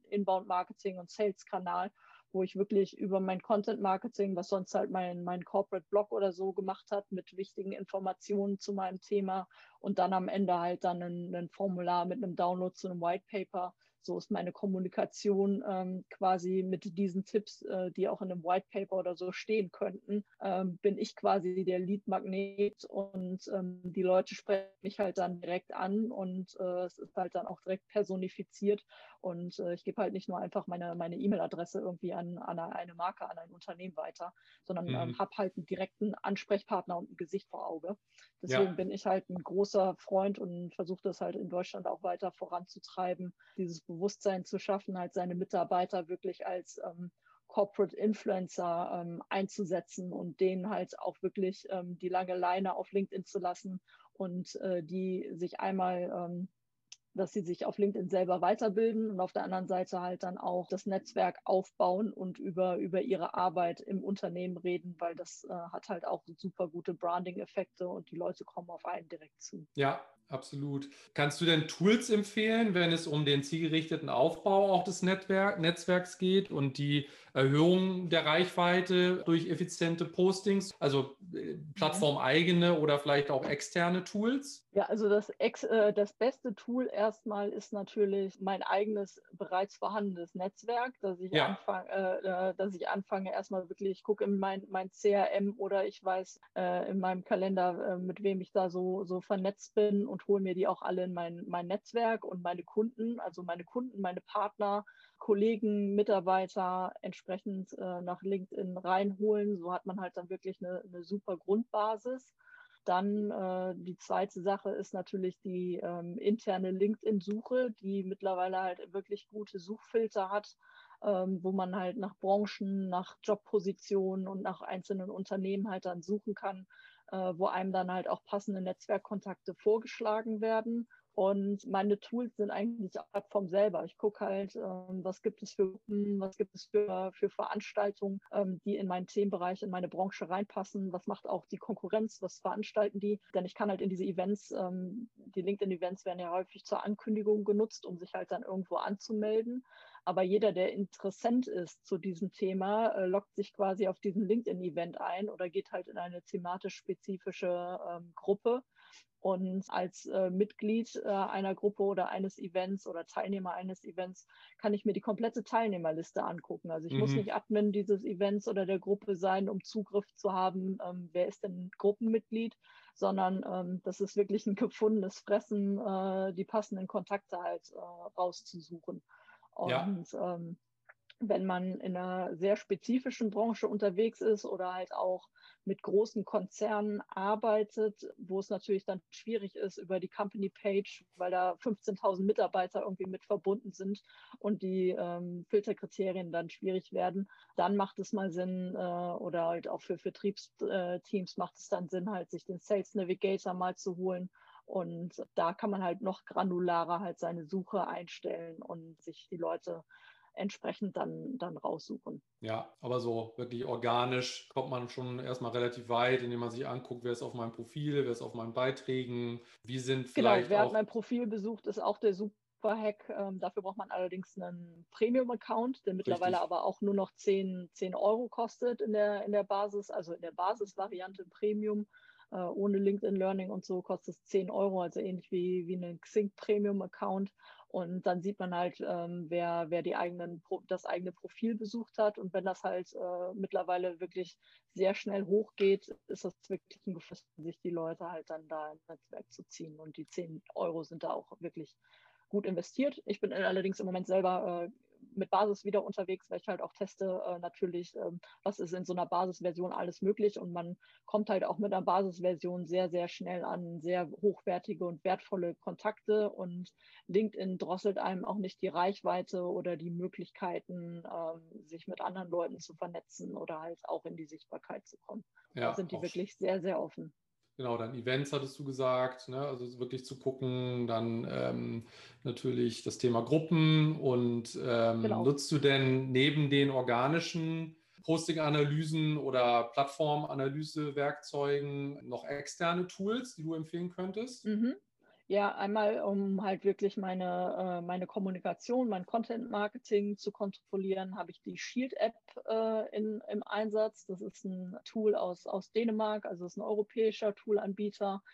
A: Inbound-Marketing und Sales-Kanal, wo ich wirklich über mein Content-Marketing, was sonst halt mein, mein Corporate-Blog oder so gemacht hat, mit wichtigen Informationen zu meinem Thema und dann am Ende halt dann ein, ein Formular mit einem Download zu einem White Paper so ist meine Kommunikation ähm, quasi mit diesen Tipps, äh, die auch in einem White Paper oder so stehen könnten, ähm, bin ich quasi der Lead-Magnet und ähm, die Leute sprechen mich halt dann direkt an und äh, es ist halt dann auch direkt personifiziert und äh, ich gebe halt nicht nur einfach meine meine E-Mail-Adresse irgendwie an, an eine Marke, an ein Unternehmen weiter, sondern ähm, mhm. habe halt einen direkten Ansprechpartner und ein Gesicht vor Auge. Deswegen ja. bin ich halt ein großer Freund und versuche das halt in Deutschland auch weiter voranzutreiben, dieses Bewusstsein zu schaffen, halt seine Mitarbeiter wirklich als ähm, Corporate Influencer ähm, einzusetzen und denen halt auch wirklich ähm, die lange Leine auf LinkedIn zu lassen und äh, die sich einmal, ähm, dass sie sich auf LinkedIn selber weiterbilden und auf der anderen Seite halt dann auch das Netzwerk aufbauen und über, über ihre Arbeit im Unternehmen reden, weil das äh, hat halt auch super gute Branding-Effekte und die Leute kommen auf einen direkt zu.
C: Ja, Absolut. Kannst du denn Tools empfehlen, wenn es um den zielgerichteten Aufbau auch des Netzwerk, Netzwerks geht und die Erhöhung der Reichweite durch effiziente Postings, also äh, plattformeigene oder vielleicht auch externe Tools?
A: Ja, also das, Ex, äh, das beste Tool erstmal ist natürlich mein eigenes bereits vorhandenes Netzwerk, dass ich, ja. anfang, äh, äh, dass ich anfange erstmal wirklich, ich gucke in mein, mein CRM oder ich weiß äh, in meinem Kalender, äh, mit wem ich da so, so vernetzt bin und hole mir die auch alle in mein, mein Netzwerk und meine Kunden, also meine Kunden, meine Partner, Kollegen, Mitarbeiter entsprechend äh, nach LinkedIn reinholen. So hat man halt dann wirklich eine, eine super Grundbasis. Dann äh, die zweite Sache ist natürlich die ähm, interne LinkedIn-Suche, die mittlerweile halt wirklich gute Suchfilter hat, ähm, wo man halt nach Branchen, nach Jobpositionen und nach einzelnen Unternehmen halt dann suchen kann, äh, wo einem dann halt auch passende Netzwerkkontakte vorgeschlagen werden. Und meine Tools sind eigentlich die Plattform selber. Ich gucke halt, ähm, was gibt es für Gruppen, was gibt es für, für Veranstaltungen, ähm, die in meinen Themenbereich, in meine Branche reinpassen. Was macht auch die Konkurrenz? Was veranstalten die? Denn ich kann halt in diese Events, ähm, die LinkedIn-Events werden ja häufig zur Ankündigung genutzt, um sich halt dann irgendwo anzumelden. Aber jeder, der interessant ist zu diesem Thema, äh, loggt sich quasi auf diesen LinkedIn-Event ein oder geht halt in eine thematisch spezifische ähm, Gruppe und als äh, Mitglied äh, einer Gruppe oder eines Events oder Teilnehmer eines Events kann ich mir die komplette Teilnehmerliste angucken. Also ich mhm. muss nicht Admin dieses Events oder der Gruppe sein, um Zugriff zu haben, ähm, wer ist denn Gruppenmitglied, sondern ähm, das ist wirklich ein gefundenes Fressen, äh, die passenden Kontakte halt äh, rauszusuchen. Und ja. ähm, wenn man in einer sehr spezifischen Branche unterwegs ist oder halt auch mit großen Konzernen arbeitet, wo es natürlich dann schwierig ist über die Company Page, weil da 15.000 Mitarbeiter irgendwie mit verbunden sind und die ähm, Filterkriterien dann schwierig werden, dann macht es mal Sinn äh, oder halt auch für Vertriebsteams macht es dann Sinn, halt sich den Sales Navigator mal zu holen. Und da kann man halt noch granularer halt seine Suche einstellen und sich die Leute entsprechend dann, dann raussuchen.
C: Ja, aber so wirklich organisch kommt man schon erstmal relativ weit, indem man sich anguckt, wer ist auf meinem Profil, wer ist auf meinen Beiträgen, wie sind genau, vielleicht.
A: Genau, wer hat mein Profil besucht, ist auch der super Hack. Ähm, dafür braucht man allerdings einen Premium-Account, der mittlerweile Richtig. aber auch nur noch 10, 10 Euro kostet in der, in der Basis, also in der Basisvariante Premium. Äh, ohne LinkedIn Learning und so kostet es 10 Euro, also ähnlich wie, wie ein Xing Premium Account. Und dann sieht man halt, ähm, wer, wer die eigenen, das eigene Profil besucht hat. Und wenn das halt äh, mittlerweile wirklich sehr schnell hochgeht, ist das wirklich ein Gefühl, sich die Leute halt dann da ins Netzwerk zu ziehen. Und die 10 Euro sind da auch wirklich gut investiert. Ich bin allerdings im Moment selber äh, mit Basis wieder unterwegs, weil ich halt auch teste, äh, natürlich, ähm, was ist in so einer Basisversion alles möglich. Und man kommt halt auch mit einer Basisversion sehr, sehr schnell an sehr hochwertige und wertvolle Kontakte. Und LinkedIn drosselt einem auch nicht die Reichweite oder die Möglichkeiten, ähm, sich mit anderen Leuten zu vernetzen oder halt auch in die Sichtbarkeit zu kommen. Ja, da sind die wirklich sehr, sehr offen.
C: Genau, dann Events hattest du gesagt, ne? also wirklich zu gucken, dann ähm, natürlich das Thema Gruppen und ähm, genau. nutzt du denn neben den organischen Posting-Analysen oder Plattform-Analyse-Werkzeugen noch externe Tools, die du empfehlen könntest?
A: Mhm. Ja, einmal, um halt wirklich meine, äh, meine Kommunikation, mein Content-Marketing zu kontrollieren, habe ich die Shield-App äh, im Einsatz. Das ist ein Tool aus, aus Dänemark, also ist ein europäischer Toolanbieter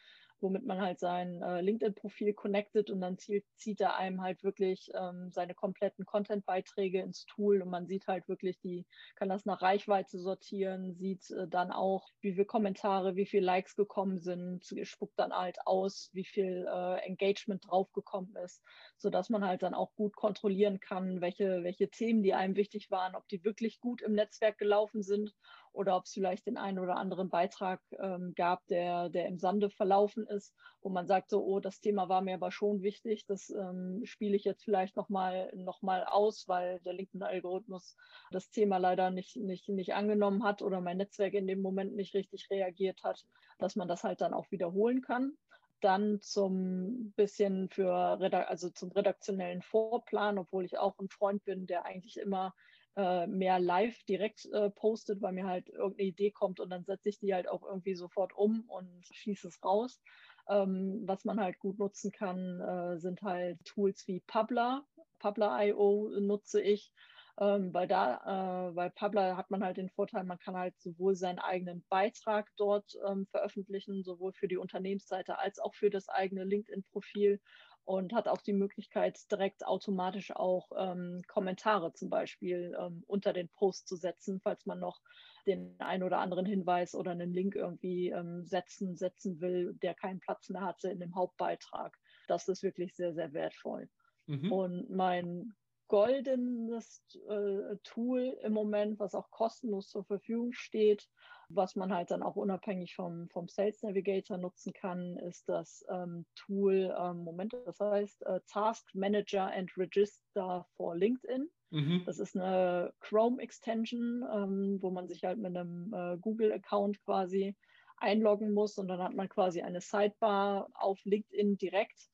A: womit man halt sein äh, LinkedIn-Profil connectet und dann zieht, zieht er einem halt wirklich ähm, seine kompletten Content-Beiträge ins Tool und man sieht halt wirklich die, kann das nach Reichweite sortieren, sieht äh, dann auch, wie viele Kommentare, wie viele Likes gekommen sind, spuckt dann halt aus, wie viel äh, Engagement draufgekommen ist, sodass man halt dann auch gut kontrollieren kann, welche, welche Themen, die einem wichtig waren, ob die wirklich gut im Netzwerk gelaufen sind oder ob es vielleicht den einen oder anderen Beitrag ähm, gab, der, der im Sande verlaufen ist, wo man sagt, so, oh, das Thema war mir aber schon wichtig, das ähm, spiele ich jetzt vielleicht nochmal noch mal aus, weil der LinkedIn-Algorithmus das Thema leider nicht, nicht, nicht angenommen hat oder mein Netzwerk in dem Moment nicht richtig reagiert hat, dass man das halt dann auch wiederholen kann. Dann zum bisschen für also zum redaktionellen Vorplan, obwohl ich auch ein Freund bin, der eigentlich immer äh, mehr live direkt äh, postet, weil mir halt irgendeine Idee kommt und dann setze ich die halt auch irgendwie sofort um und schieße es raus. Ähm, was man halt gut nutzen kann, äh, sind halt Tools wie Publer. Publer.io nutze ich. ähm, weil da, äh, bei Publer hat man halt den Vorteil, man kann halt sowohl seinen eigenen Beitrag dort ähm, veröffentlichen, sowohl für die Unternehmensseite als auch für das eigene LinkedIn-Profil und hat auch die Möglichkeit, direkt automatisch auch ähm, Kommentare zum Beispiel ähm, unter den Post zu setzen, falls man noch den einen oder anderen Hinweis oder einen Link irgendwie ähm, setzen, setzen will, der keinen Platz mehr hatte in dem Hauptbeitrag. Das ist wirklich sehr, sehr wertvoll. Mhm. Und mein goldenes äh, Tool im Moment, was auch kostenlos zur Verfügung steht, was man halt dann auch unabhängig vom, vom Sales Navigator nutzen kann, ist das ähm, Tool, ähm, Moment, das heißt äh, Task Manager and Register for LinkedIn. Mhm. Das ist eine Chrome-Extension, ähm, wo man sich halt mit einem äh, Google-Account quasi einloggen muss und dann hat man quasi eine Sidebar auf LinkedIn direkt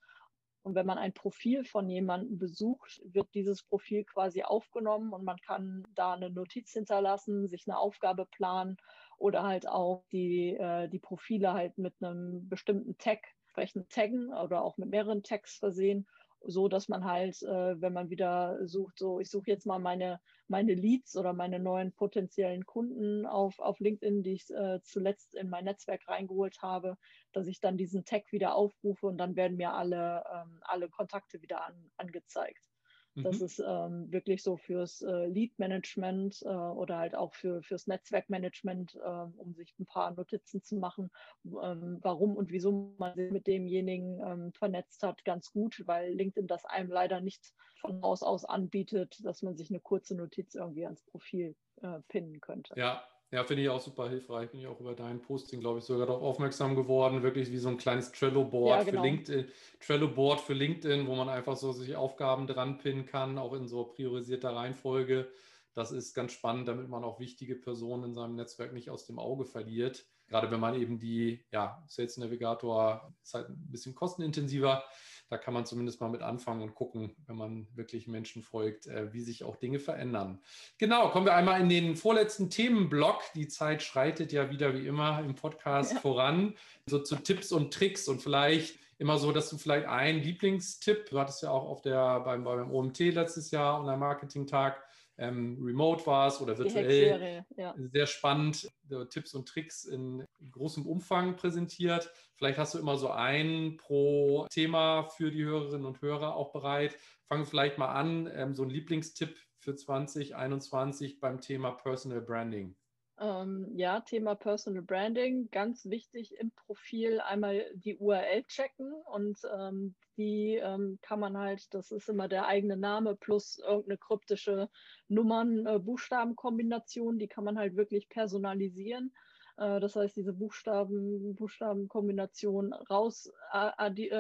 A: und wenn man ein Profil von jemandem besucht, wird dieses Profil quasi aufgenommen und man kann da eine Notiz hinterlassen, sich eine Aufgabe planen oder halt auch die, äh, die Profile halt mit einem bestimmten Tag entsprechend taggen oder auch mit mehreren Tags versehen so dass man halt, äh, wenn man wieder sucht, so ich suche jetzt mal meine, meine Leads oder meine neuen potenziellen Kunden auf, auf LinkedIn, die ich äh, zuletzt in mein Netzwerk reingeholt habe, dass ich dann diesen Tag wieder aufrufe und dann werden mir alle, ähm, alle Kontakte wieder an, angezeigt. Das mhm. ist ähm, wirklich so fürs äh, Lead-Management äh, oder halt auch für, fürs Netzwerkmanagement, äh, um sich ein paar Notizen zu machen, ähm, warum und wieso man sich mit demjenigen ähm, vernetzt hat, ganz gut, weil LinkedIn das einem leider nicht von Haus aus anbietet, dass man sich eine kurze Notiz irgendwie ans Profil äh, pinnen könnte.
C: Ja, ja, finde ich auch super hilfreich. Bin ich auch über dein Posting, glaube ich, sogar darauf aufmerksam geworden. Wirklich wie so ein kleines Trello-Board ja, genau. für LinkedIn. Trello-Board für LinkedIn, wo man einfach so sich Aufgaben dran pinnen kann, auch in so priorisierter Reihenfolge. Das ist ganz spannend, damit man auch wichtige Personen in seinem Netzwerk nicht aus dem Auge verliert. Gerade wenn man eben die, ja, Sales Navigator ist halt ein bisschen kostenintensiver da kann man zumindest mal mit anfangen und gucken, wenn man wirklich Menschen folgt, äh, wie sich auch Dinge verändern. Genau, kommen wir einmal in den vorletzten Themenblock. Die Zeit schreitet ja wieder wie immer im Podcast ja. voran. So zu Tipps und Tricks und vielleicht immer so, dass du vielleicht einen Lieblingstipp, du hattest ja auch auf der, beim, beim OMT letztes Jahr und am Marketing-Tag ähm, remote warst oder virtuell. Ja. Sehr spannend, Tipps und Tricks in großem Umfang präsentiert. Vielleicht hast du immer so ein pro Thema für die Hörerinnen und Hörer auch bereit. Fangen wir vielleicht mal an, ähm, so ein Lieblingstipp für 2021 beim Thema Personal Branding.
A: Ähm, ja, Thema Personal Branding, ganz wichtig im Profil einmal die URL checken und ähm, die ähm, kann man halt, das ist immer der eigene Name plus irgendeine kryptische Nummern-Buchstabenkombination, äh, die kann man halt wirklich personalisieren. Äh, das heißt, diese Buchstaben, Buchstabenkombination rausradieren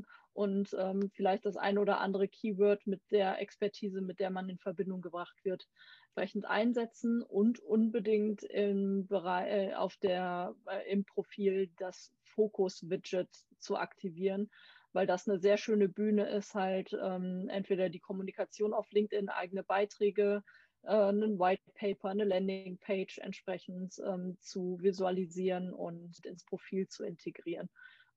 A: äh, und ähm, vielleicht das ein oder andere Keyword mit der Expertise, mit der man in Verbindung gebracht wird, entsprechend einsetzen und unbedingt im Bereich, äh, auf der, äh, im Profil das Fokus-Widget zu aktivieren, weil das eine sehr schöne Bühne ist, halt ähm, entweder die Kommunikation auf LinkedIn, eigene Beiträge, ein White Paper, eine Landingpage entsprechend ähm, zu visualisieren und ins Profil zu integrieren.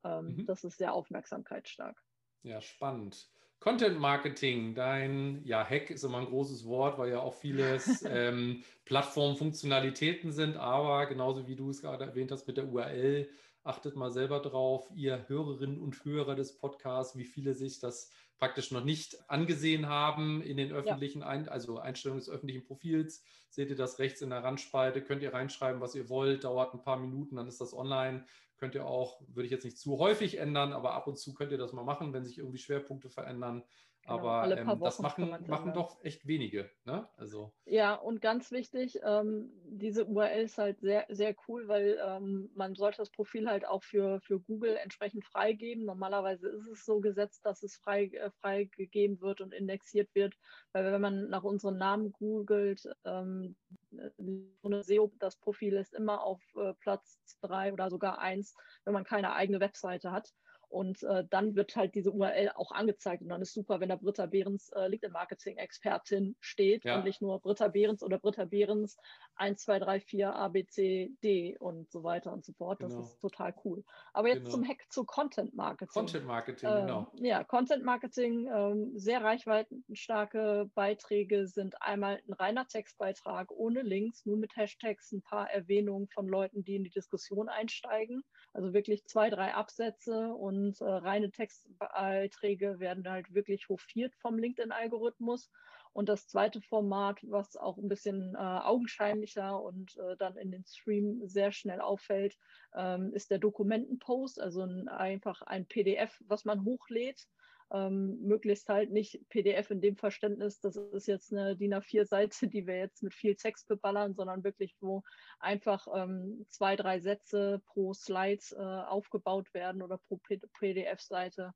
A: Ähm, mhm. Das ist sehr aufmerksamkeitsstark.
C: Ja, spannend. Content Marketing, dein ja, Hack ist immer ein großes Wort, weil ja auch vieles ähm, Plattformfunktionalitäten sind, aber genauso wie du es gerade erwähnt hast mit der URL, achtet mal selber drauf, ihr Hörerinnen und Hörer des Podcasts, wie viele sich das praktisch noch nicht angesehen haben in den öffentlichen, ja. Ein also Einstellungen des öffentlichen Profils. Seht ihr das rechts in der Randspalte, könnt ihr reinschreiben, was ihr wollt, dauert ein paar Minuten, dann ist das online. Könnt ihr auch, würde ich jetzt nicht zu häufig ändern, aber ab und zu könnt ihr das mal machen, wenn sich irgendwie Schwerpunkte verändern. Genau, aber ähm, das machen, machen doch echt wenige. Ne? Also.
A: Ja, und ganz wichtig, ähm, diese URL ist halt sehr, sehr cool, weil ähm, man sollte das Profil halt auch für, für Google entsprechend freigeben. Normalerweise ist es so gesetzt, dass es frei, äh, freigegeben wird und indexiert wird, weil wenn man nach unserem Namen googelt, ähm, SEO, das Profil ist immer auf äh, Platz drei oder sogar eins, wenn man keine eigene Webseite hat. Und äh, dann wird halt diese URL auch angezeigt. Und dann ist super, wenn da Britta Behrens äh, LinkedIn-Marketing-Expertin steht ja. und nicht nur Britta Behrens oder Britta Behrens 1, 2, 3, 4, A, B, C, D und so weiter und so fort. Das genau. ist total cool. Aber jetzt genau. zum Hack zu Content Marketing.
C: Content Marketing, ähm, genau.
A: Ja, Content Marketing, ähm, sehr reichweitenstarke Beiträge sind einmal ein reiner Textbeitrag ohne Links, nur mit Hashtags, ein paar Erwähnungen von Leuten, die in die Diskussion einsteigen. Also wirklich zwei, drei Absätze und und äh, reine Textbeiträge werden halt wirklich hofiert vom LinkedIn-Algorithmus. Und das zweite Format, was auch ein bisschen äh, augenscheinlicher und äh, dann in den Stream sehr schnell auffällt, ähm, ist der Dokumentenpost, also ein, einfach ein PDF, was man hochlädt ähm, möglichst halt nicht PDF in dem Verständnis, das ist jetzt eine DIN A4-Seite, die wir jetzt mit viel Text beballern, sondern wirklich, wo einfach ähm, zwei, drei Sätze pro Slide äh, aufgebaut werden oder pro PDF-Seite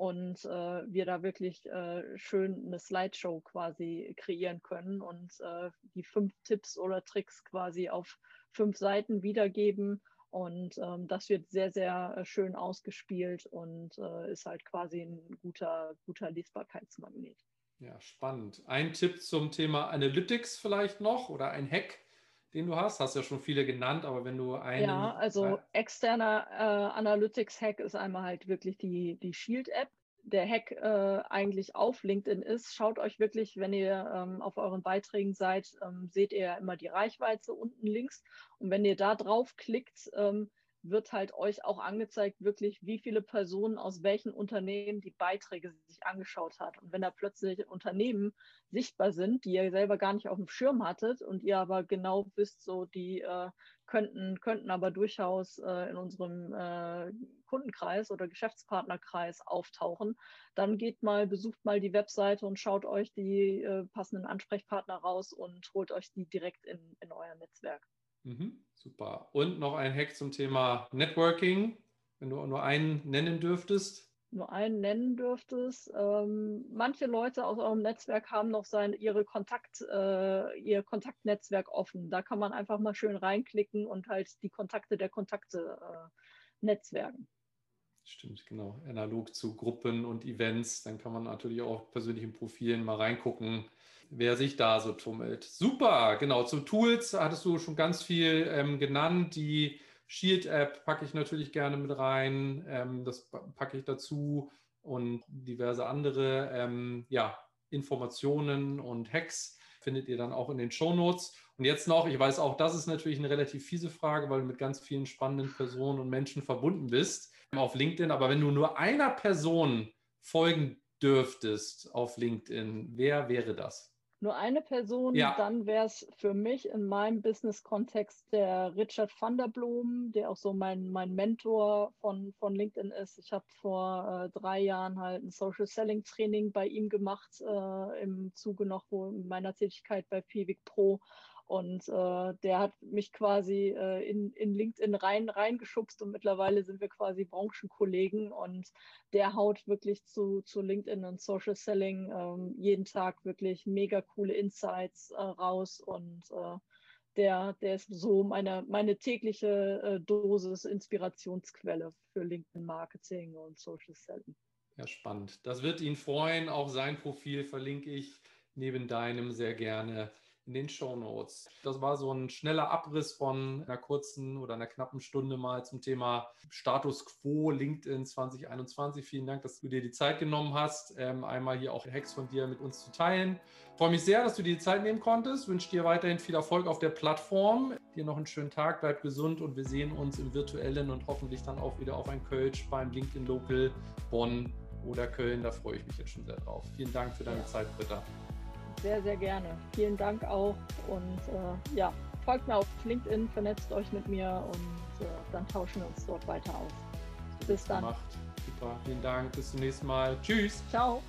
A: und äh, wir da wirklich äh, schön eine Slideshow quasi kreieren können und äh, die fünf Tipps oder Tricks quasi auf fünf Seiten wiedergeben und ähm, das wird sehr, sehr äh, schön ausgespielt und äh, ist halt quasi ein guter, guter Lesbarkeitsmagnet.
C: Ja, spannend. Ein Tipp zum Thema Analytics vielleicht noch oder ein Hack, den du hast? Hast ja schon viele genannt, aber wenn du einen.
A: Ja, also externer äh, Analytics-Hack ist einmal halt wirklich die, die Shield-App der Hack äh, eigentlich auf LinkedIn ist, schaut euch wirklich, wenn ihr ähm, auf euren Beiträgen seid, ähm, seht ihr immer die Reichweite unten links. Und wenn ihr da drauf klickt, ähm, wird halt euch auch angezeigt, wirklich, wie viele Personen aus welchen Unternehmen die Beiträge sich angeschaut hat. Und wenn da plötzlich Unternehmen sichtbar sind, die ihr selber gar nicht auf dem Schirm hattet und ihr aber genau wisst, so die äh, könnten, könnten aber durchaus äh, in unserem äh, Kundenkreis oder Geschäftspartnerkreis auftauchen, dann geht mal, besucht mal die Webseite und schaut euch die äh, passenden Ansprechpartner raus und holt euch die direkt in, in euer Netzwerk.
C: Mhm, super. Und noch ein Hack zum Thema Networking, wenn du nur einen nennen dürftest
A: nur einen nennen dürftest. Ähm, manche Leute aus eurem Netzwerk haben noch sein, ihre Kontakt, äh, ihr Kontaktnetzwerk offen. Da kann man einfach mal schön reinklicken und halt die Kontakte der Kontakte äh, netzwerken.
C: Stimmt, genau. Analog zu Gruppen und Events. Dann kann man natürlich auch persönlichen Profilen mal reingucken, wer sich da so tummelt. Super, genau. Zu Tools hattest du schon ganz viel ähm, genannt, die Shield-App packe ich natürlich gerne mit rein. Ähm, das packe ich dazu und diverse andere ähm, ja, Informationen und Hacks findet ihr dann auch in den Show Notes. Und jetzt noch, ich weiß auch, das ist natürlich eine relativ fiese Frage, weil du mit ganz vielen spannenden Personen und Menschen verbunden bist auf LinkedIn. Aber wenn du nur einer Person folgen dürftest auf LinkedIn, wer wäre das?
A: Nur eine Person, ja. dann wäre es für mich in meinem Business-Kontext der Richard van der Blom, der auch so mein, mein Mentor von, von LinkedIn ist. Ich habe vor äh, drei Jahren halt ein Social Selling Training bei ihm gemacht, äh, im Zuge noch meiner Tätigkeit bei Pivik Pro. Und äh, der hat mich quasi äh, in, in LinkedIn rein reingeschubst und mittlerweile sind wir quasi Branchenkollegen und der haut wirklich zu, zu LinkedIn und Social Selling ähm, jeden Tag wirklich mega coole Insights äh, raus und äh, der, der ist so meine, meine tägliche äh, Dosis Inspirationsquelle für LinkedIn Marketing und Social Selling.
C: Ja, spannend. Das wird ihn freuen. Auch sein Profil verlinke ich neben deinem sehr gerne in den Show Notes. Das war so ein schneller Abriss von einer kurzen oder einer knappen Stunde mal zum Thema Status Quo LinkedIn 2021. Vielen Dank, dass du dir die Zeit genommen hast, ähm, einmal hier auch Hacks von dir mit uns zu teilen. Ich freue mich sehr, dass du dir die Zeit nehmen konntest. Ich wünsche dir weiterhin viel Erfolg auf der Plattform. Dir noch einen schönen Tag, bleib gesund und wir sehen uns im virtuellen und hoffentlich dann auch wieder auf ein Coach beim LinkedIn Local Bonn oder Köln. Da freue ich mich jetzt schon sehr drauf. Vielen Dank für deine Zeit, Britta.
A: Sehr, sehr gerne. Vielen Dank auch. Und äh, ja, folgt mir auf LinkedIn, vernetzt euch mit mir und äh, dann tauschen wir uns dort weiter aus. Bis dann.
C: Gemacht. Super, vielen Dank. Bis zum nächsten Mal. Tschüss.
A: Ciao.